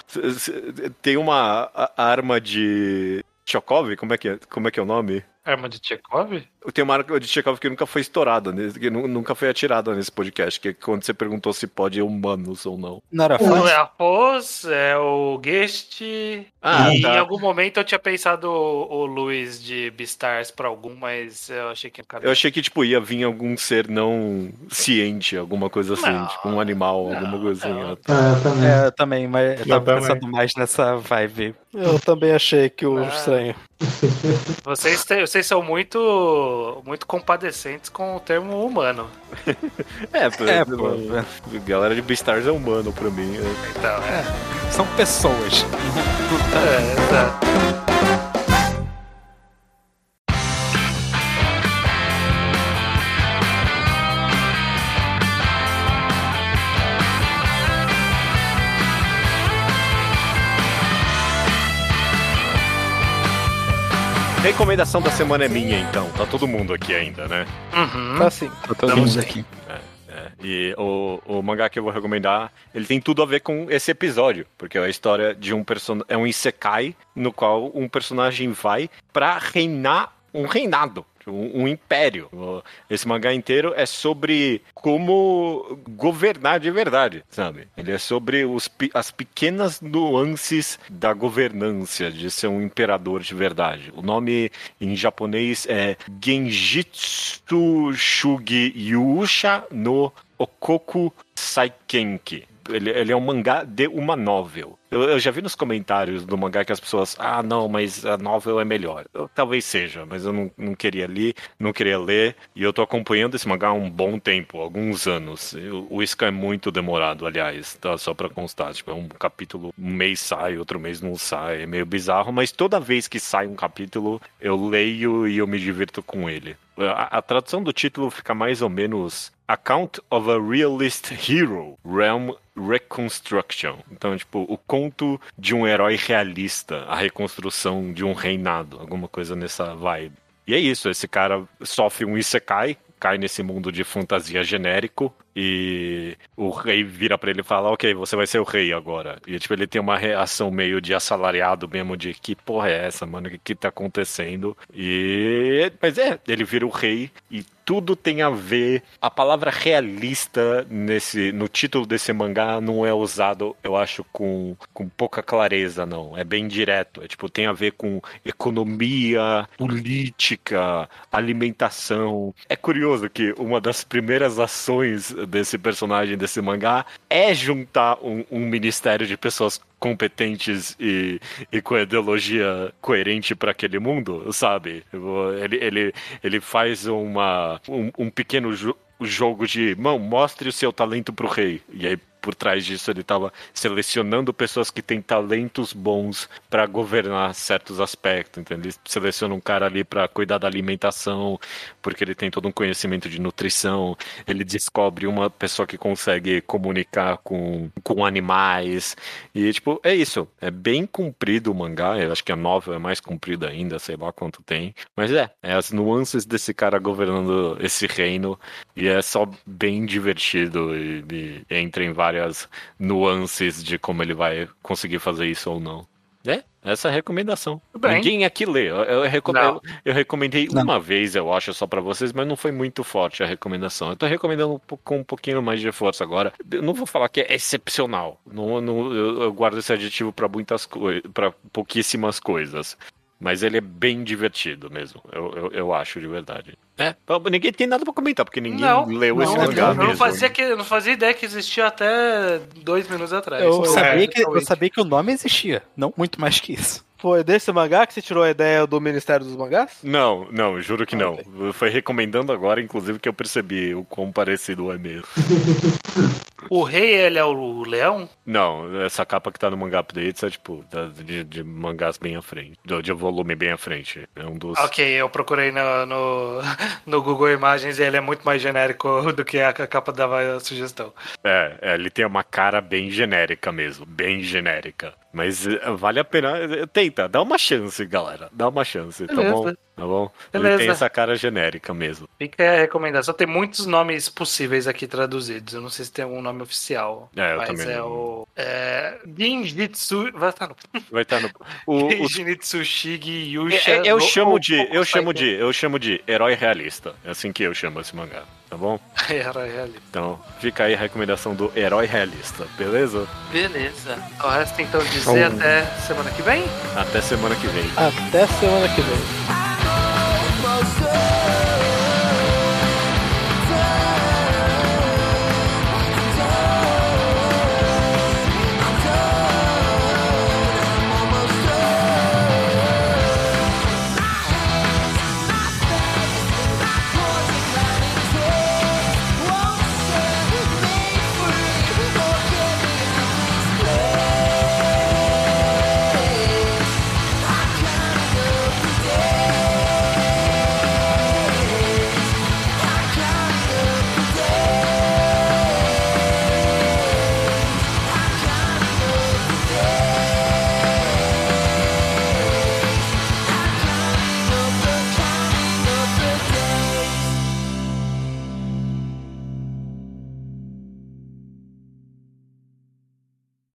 Tem uma arma de. Chokov? Como é que é, como é, que é o nome? Arma de Tchekov? Tem uma arma de Chekhov que nunca foi estourada, né, que nu- nunca foi atirada nesse podcast, que é quando você perguntou se pode humanos ou não. Não era Não fácil. é a Pos, é o Guest. Ah, e tá. em algum momento eu tinha pensado o, o Luiz de Beastars pra algum, mas eu achei que Eu achei que, tipo, ia vir algum ser não ciente, alguma coisa assim, Não, tipo um animal, não, alguma coisa assim. não. Ah, tá. É, também. É, eu também, mas eu Eu tava também. pensando mais nessa vibe. Eu também achei que o Ah. estranho. Vocês, têm- vocês são muito, muito compadecentes com o termo humano. [LAUGHS] É, pô, É, pô. galera de Beastars é humano pra mim. é. Então, é. São pessoas. é exato. Recomendação da semana é minha, então. Tá todo mundo aqui ainda, né? Uhum. Tá. Eu tô Estamos vendo bem. aqui. É, e o, o mangá que eu vou recomendar, ele tem tudo a ver com esse episódio, porque é a história de um personagem, é um isekai no qual um personagem vai pra reinar um reinado, um, um império. Esse mangá inteiro é sobre como governar de verdade, sabe? Ele é sobre os, as pequenas nuances da governância, de ser um imperador de verdade. O nome em japonês é Genjitsu Shugi Yusha no Okoku Saikenki. Ele, ele é um mangá de uma novel. Eu, eu já vi nos comentários do mangá que as pessoas, ah, não, mas a novel é melhor. Eu- talvez seja, mas eu não, não queria ler, não queria ler. E eu tô acompanhando esse mangá há um bom tempo, alguns anos. Eu- o Iska é muito demorado, aliás, tá? Só pra constar. Tipo, é um capítulo, um mês sai, outro mês não sai. É meio bizarro, mas toda vez que sai um capítulo, eu leio e eu me divirto com ele. A, a tradução do título fica mais ou menos Account of a Realist Hero, Realm Reconstruction. Então, tipo, o conto de um herói realista, a reconstrução de um reinado, alguma coisa nessa vibe. E é isso, esse cara sofre um isekai, cai nesse mundo de fantasia genérico e o rei vira pra ele e fala, ok, você vai ser o rei agora. E tipo, ele tem uma reação meio de assalariado mesmo, de que porra é essa, mano? O que, que tá acontecendo? E. Mas é, ele vira o rei e tudo tem a ver. A palavra realista nesse no título desse mangá não é usado, eu acho, com, com pouca clareza, não. É bem direto. É tipo, tem a ver com economia, política, alimentação. É curioso que uma das primeiras ações desse personagem desse mangá é juntar um, um ministério de pessoas competentes e, e com ideologia coerente para aquele mundo, sabe? Ele, ele, ele faz uma, um, um pequeno jo jogo de, mão, mostre o seu talento pro rei. E aí por trás disso ele estava selecionando pessoas que têm talentos bons para governar certos aspectos. Então ele seleciona um cara ali para cuidar da alimentação, porque ele tem todo um conhecimento de nutrição. Ele descobre uma pessoa que consegue comunicar com, com animais. E, tipo, é isso. É bem comprido o mangá. Eu acho que a novel é mais comprida ainda, sei lá quanto tem. Mas é, é as nuances desse cara governando esse reino. E é só bem divertido. E, e entra em vários várias nuances de como ele vai conseguir fazer isso ou não. É, essa é a recomendação. Ninguém aqui lê. Eu, eu, eu, eu recomendei não. uma vez, eu acho, só para vocês, mas não foi muito forte a recomendação. Eu tô recomendando com um pouquinho mais de força agora. Eu não vou falar que é excepcional. Não, não, eu, guardo esse adjetivo para muitas coisas, para pouquíssimas coisas. Mas ele é bem divertido mesmo, eu, eu, eu acho de verdade. É, ninguém tem nada pra comentar, porque ninguém não, leu não, esse mangá eu mesmo. Não fazia, que, não fazia ideia que existia até dois minutos atrás. Eu, sabia, que, eu sabia que o nome existia, não muito mais que isso. Foi desse mangá que você tirou a ideia do Ministério dos Mangás? Não, não, juro que não. Foi recomendando agora, inclusive, que eu percebi o quão parecido é mesmo. [LAUGHS] o rei, ele é o leão? Não, essa capa que tá no mangá updates é tipo de, de mangás bem à frente, de, volume bem à frente. É um dos. Ok, eu procurei no, no, [LAUGHS] no Google Imagens e ele é muito mais genérico [LAUGHS] do que a, a capa dava a sugestão. É, é, ele tem uma cara bem genérica mesmo, bem genérica. Mas eh, vale a pena. Eh, tenta, dá uma chance, galera. Dá uma chance, Beleza. tá bom? Tá bom? Beleza. Ele tem essa cara genérica mesmo. Fica a recomendação. Tem muitos nomes possíveis aqui traduzidos. Eu não sei se tem algum nome oficial. É, eu mas também. é não. o. É, Genjitsu. Vai estar no. [LAUGHS] Vai estar no. O, Genjitsu Shigi Yusha. É, é, eu, no, chamo de. Eu chamo de. Eu chamo de herói realista. É assim que eu chamo esse mangá tá bom? [LAUGHS] Herói realista. Então, fica aí a recomendação do herói realista, beleza? Beleza. O resto então dizer até semana que vem? Até semana que vem. Até semana que vem.